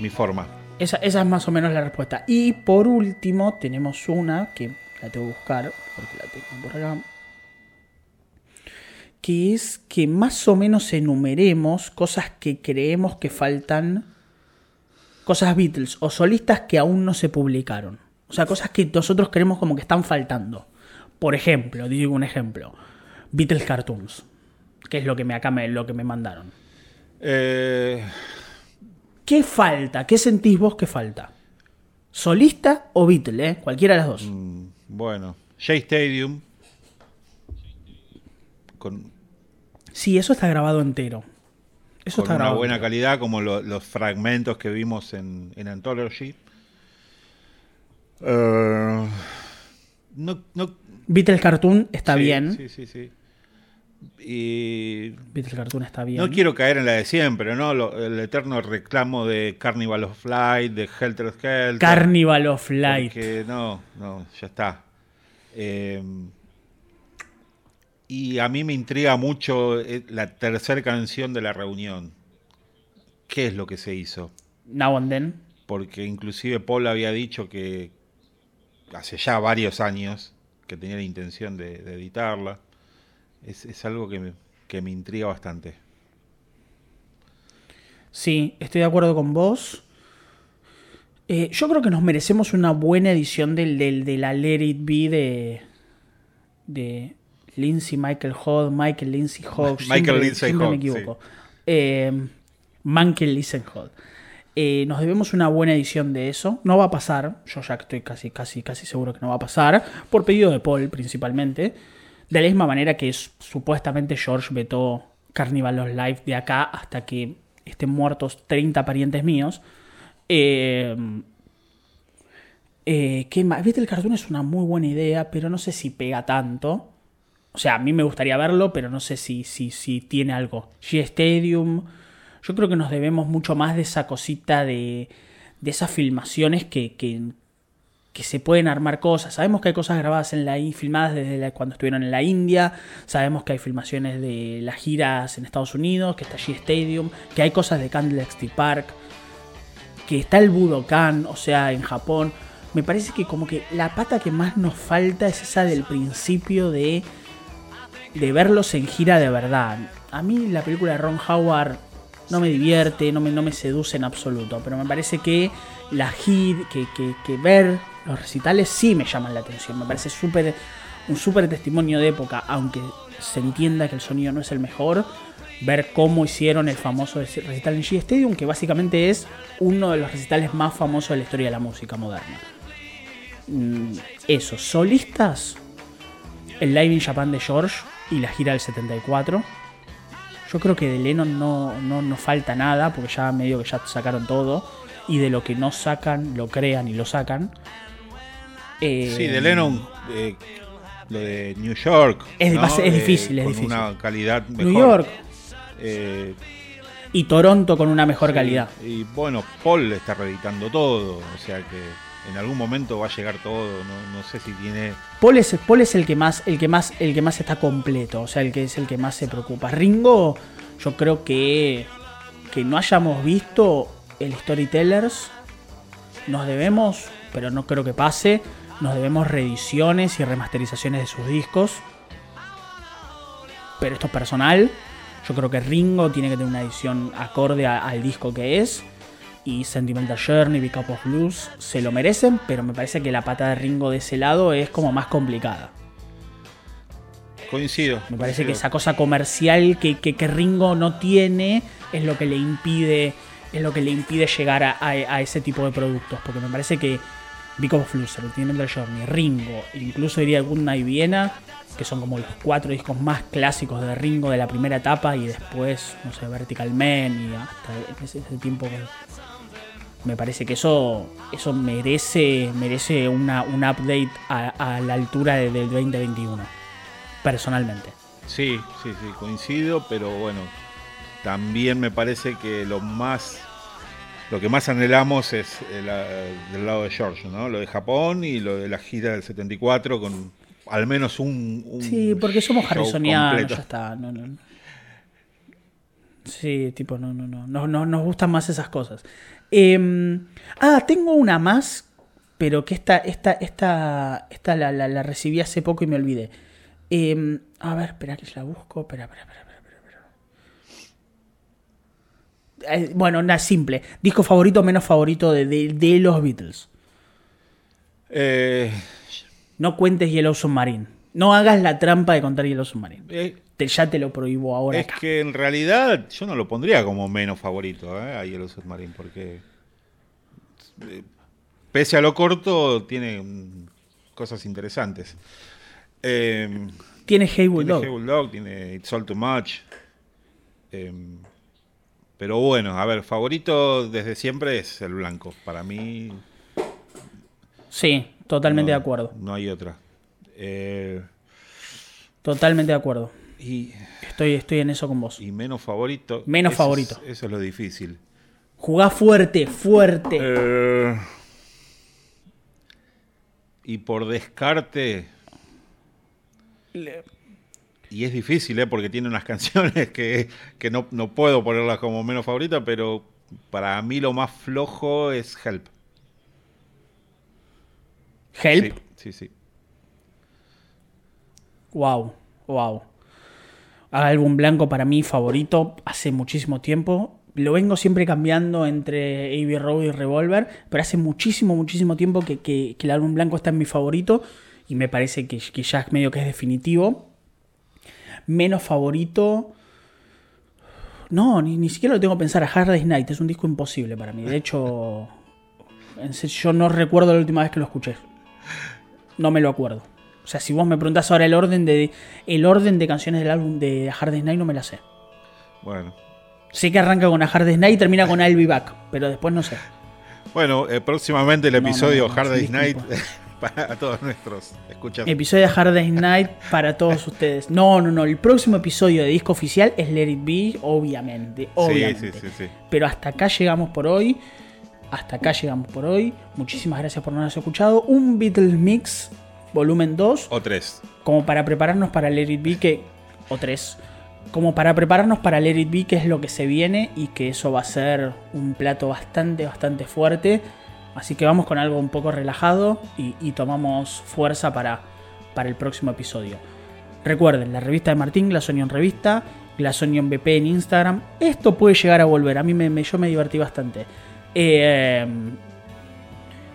mi forma. Esa, esa es más o menos la respuesta. Y por último, tenemos una que la tengo que buscar, porque la tengo por acá. Que es que más o menos enumeremos cosas que creemos que faltan. Cosas Beatles o solistas que aún no se publicaron. O sea, cosas que nosotros creemos como que están faltando. Por ejemplo, digo un ejemplo. Beatles Cartoons. Que es lo que me acá me, lo que me mandaron. Eh, ¿Qué falta? ¿Qué sentís vos que falta? ¿Solista o Beatle, eh? Cualquiera de las dos. mm, bueno, J Stadium. Con, Sí, eso está grabado entero. Eso con está una grabado. buena calidad, como lo- los fragmentos que vimos en, en Anthology. Eh, no, no, Beatles Cartoon está sí, bien. Sí, sí, sí. Y Beatles Cartoon está bien. no quiero caer en la de siempre, ¿no? Lo- el eterno reclamo de Carnival of Light, de Helter Skelter. Carnival of Light. Porque no, no, ya está. Eh, y a mí me intriga mucho eh, la tercera canción de la reunión. ¿Qué es lo que se hizo? Now and Then. Porque inclusive Paul había dicho que hace ya varios años que tenía la intención de, de editarla. Es, es algo que me, que me intriga bastante. Sí, estoy de acuerdo con vos. Eh, yo creo que nos merecemos una buena edición del, del- de la Let It Be de, de Lindsay Michael Hogg, Michael Lindsay Hogg. Michael siempre- Lindsay siempre me equivoco. Eh, Michael Lindsay Hogg. Eh, nos debemos una buena edición de eso. No va a pasar. Yo ya estoy casi, casi, casi seguro que no va a pasar. Por pedido de Paul, principalmente. De la misma manera que es- supuestamente George vetó Carnival of Life de acá hasta que estén muertos 30 parientes míos. Eh, Eh, ¿Qué más? Viste, el cartoon es una muy buena idea, pero no sé si pega tanto. O sea, a mí me gustaría verlo, pero no sé si, si, si tiene algo. G Stadium. Yo creo que nos debemos mucho más de esa cosita de, de esas filmaciones que, que, que se pueden armar cosas. Sabemos que hay cosas grabadas en la filmadas desde cuando estuvieron en la India. Sabemos que hay filmaciones de las giras en Estados Unidos, que está G Stadium, que hay cosas de Candlestick Park, que está el Budokan, o sea, en Japón. Me parece que como que la pata que más nos falta es esa del principio de de verlos en gira de verdad. A mí la película de Ron Howard no me divierte, no me, no me seduce en absoluto, pero me parece que la gira, que, que, ver los recitales sí me llaman la atención, me parece súper un súper testimonio de época, aunque se entienda que el sonido no es el mejor, ver cómo hicieron el famoso recital en G Stadium, que básicamente es uno de los recitales más famosos de la historia de la música moderna. Mm, eso, solistas, el Live in Japan de George, y la gira del 74. Yo creo que de Lennon no, no, falta nada, porque ya medio que ya sacaron todo. Y de lo que no sacan, lo crean y lo sacan. Eh, sí, de Lennon, eh, lo de New York. Es, es difícil, es difícil. una calidad mejor. New York. Eh, y Toronto con una mejor calidad. Y bueno, Paul está reeditando todo, o sea que en algún momento va a llegar todo, no, sé si tiene... Paul es, el que más, el que más, el que más está completo, o sea, el que es el que más se preocupa. Ringo, yo creo que que no hayamos visto el Storytellers, nos debemos, pero no creo que pase, nos debemos reediciones y remasterizaciones de sus discos. Pero esto es personal. Yo creo que Ringo tiene que tener una edición acorde al disco que es y Sentimental Journey, Big Up of Blues se lo merecen, pero me parece que la pata de Ringo de ese lado es como más complicada. Coincido. Me parece que esa cosa comercial que, que, Ringo no tiene es lo que le impide, es lo que le impide llegar a, ese tipo de productos. Porque me parece que Big of Blues, Sentimental Journey, Ringo, incluso diría Good Night Viena, que son como los cuatro discos más clásicos de Ringo de la primera etapa y después, no sé, Vertical Man y hasta ese, ese tiempo que me parece que eso, eso merece, merece una, un update a, la altura del 2021, personalmente. Sí, sí, sí, coincido, pero bueno, también me parece que lo más lo que más anhelamos es del lado de George, ¿no? Lo de Japón y lo de la gira del 74 con al menos un, Sí, porque somos harrisonianos, ya está. Sí, tipo, no, no, no, no, no. Nos gustan más esas cosas. Em, ah, tengo una más, pero que esta, esta, esta, esta la, la, recibí hace poco y me olvidé. Em, a ver, espera que la busco. Espera, espera, espera. Eh, bueno, nada, simple. Disco favorito o menos favorito de, de, los Beatles. Eh... No cuentes Yellow Submarine. No hagas la trampa de contar Yellow Submarine. Eh, te, ya te lo prohíbo ahora. Es que en realidad yo no lo pondría como menos favorito ¿eh? a Yellow Submarine, porque eh, pese a lo corto, tiene cosas interesantes. Eh, tiene Hey Bulldog. Tiene Hey Bulldog, tiene It's All Too Much. Em, pero bueno, a ver, favorito desde siempre es el blanco. Para mí. Sí, totalmente de acuerdo. No hay otra. Eh, Totalmente de acuerdo. Y, estoy, estoy en eso con vos. Y menos favorito. Menos favorito. eso es lo difícil. Jugá fuerte, fuerte. Eh, y por descarte. Y es difícil, ¿eh? porque tiene unas canciones que, no, puedo ponerlas como menos favorita, pero para mí lo más flojo es Help. ¿Help? sí. sí. Wow, wow. Álbum blanco para mí favorito hace muchísimo tiempo. Lo vengo siempre cambiando entre Abbey Road y Revolver, pero hace muchísimo, muchísimo tiempo que, el álbum blanco está en mi favorito y me parece que, que ya es medio que es definitivo. Menos favorito. No, ni, ni siquiera lo tengo que pensar. A Hard Night es un disco imposible para mí. De hecho, yo no recuerdo la última vez que lo escuché. No me lo acuerdo. O sea, si vos me preguntás ahora el orden de el orden de canciones del álbum de Hard Night no me la sé. Bueno. Sé que arranca con A Hard Night y termina con I'll Be Back, pero después no sé. Bueno, eh, próximamente el episodio Hard Day's Night para todos nuestros escuchas. Episodio de Hard Day's Night para todos ustedes. No, no, no. El próximo episodio de disco oficial es Let It Be, obviamente. obviamente. Sí, sí, sí, Pero hasta acá llegamos por hoy. Hasta acá llegamos por hoy. Muchísimas gracias por no habernos escuchado. Un Beatles Mix, volumen 2. O 3. Como para prepararnos para Let It Be, que. O 3 como para prepararnos para Let It Be, que es lo que se viene y que eso va a ser un plato bastante, bastante fuerte. Así que vamos con algo un poco relajado y, tomamos fuerza para, para el próximo episodio. Recuerden, la revista de Martín, Glasonion Revista, Glasonion BP en Instagram. Esto puede llegar a volver, a mí me, yo me divertí bastante. Eh,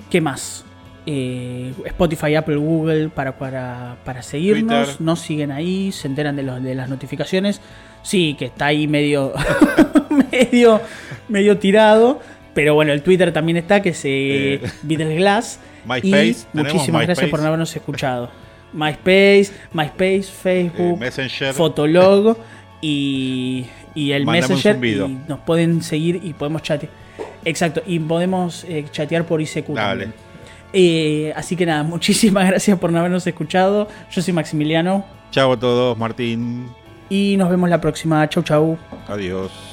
¿Qué más? Eh, Spotify, Apple, Google para, para, para seguirnos. Nos siguen ahí, se enteran de, los, de las notificaciones. Sí, que está ahí medio, medio, medio tirado. Pero bueno, el Twitter también está, que se eh. Glass. MySpace. Y muchísimas gracias por habernos escuchado. MySpace, MySpace, Facebook, eh, Messenger. Fotolog y, y el Messenger. Y nos pueden seguir y podemos chatear. Exacto, y podemos eh, chatear por ICQ. Dale. Eh, así que nada, muchísimas gracias por no habernos escuchado. Yo soy Maximiliano. Chao a todos, Martín. Y nos vemos la próxima. Chau, chau. Adiós.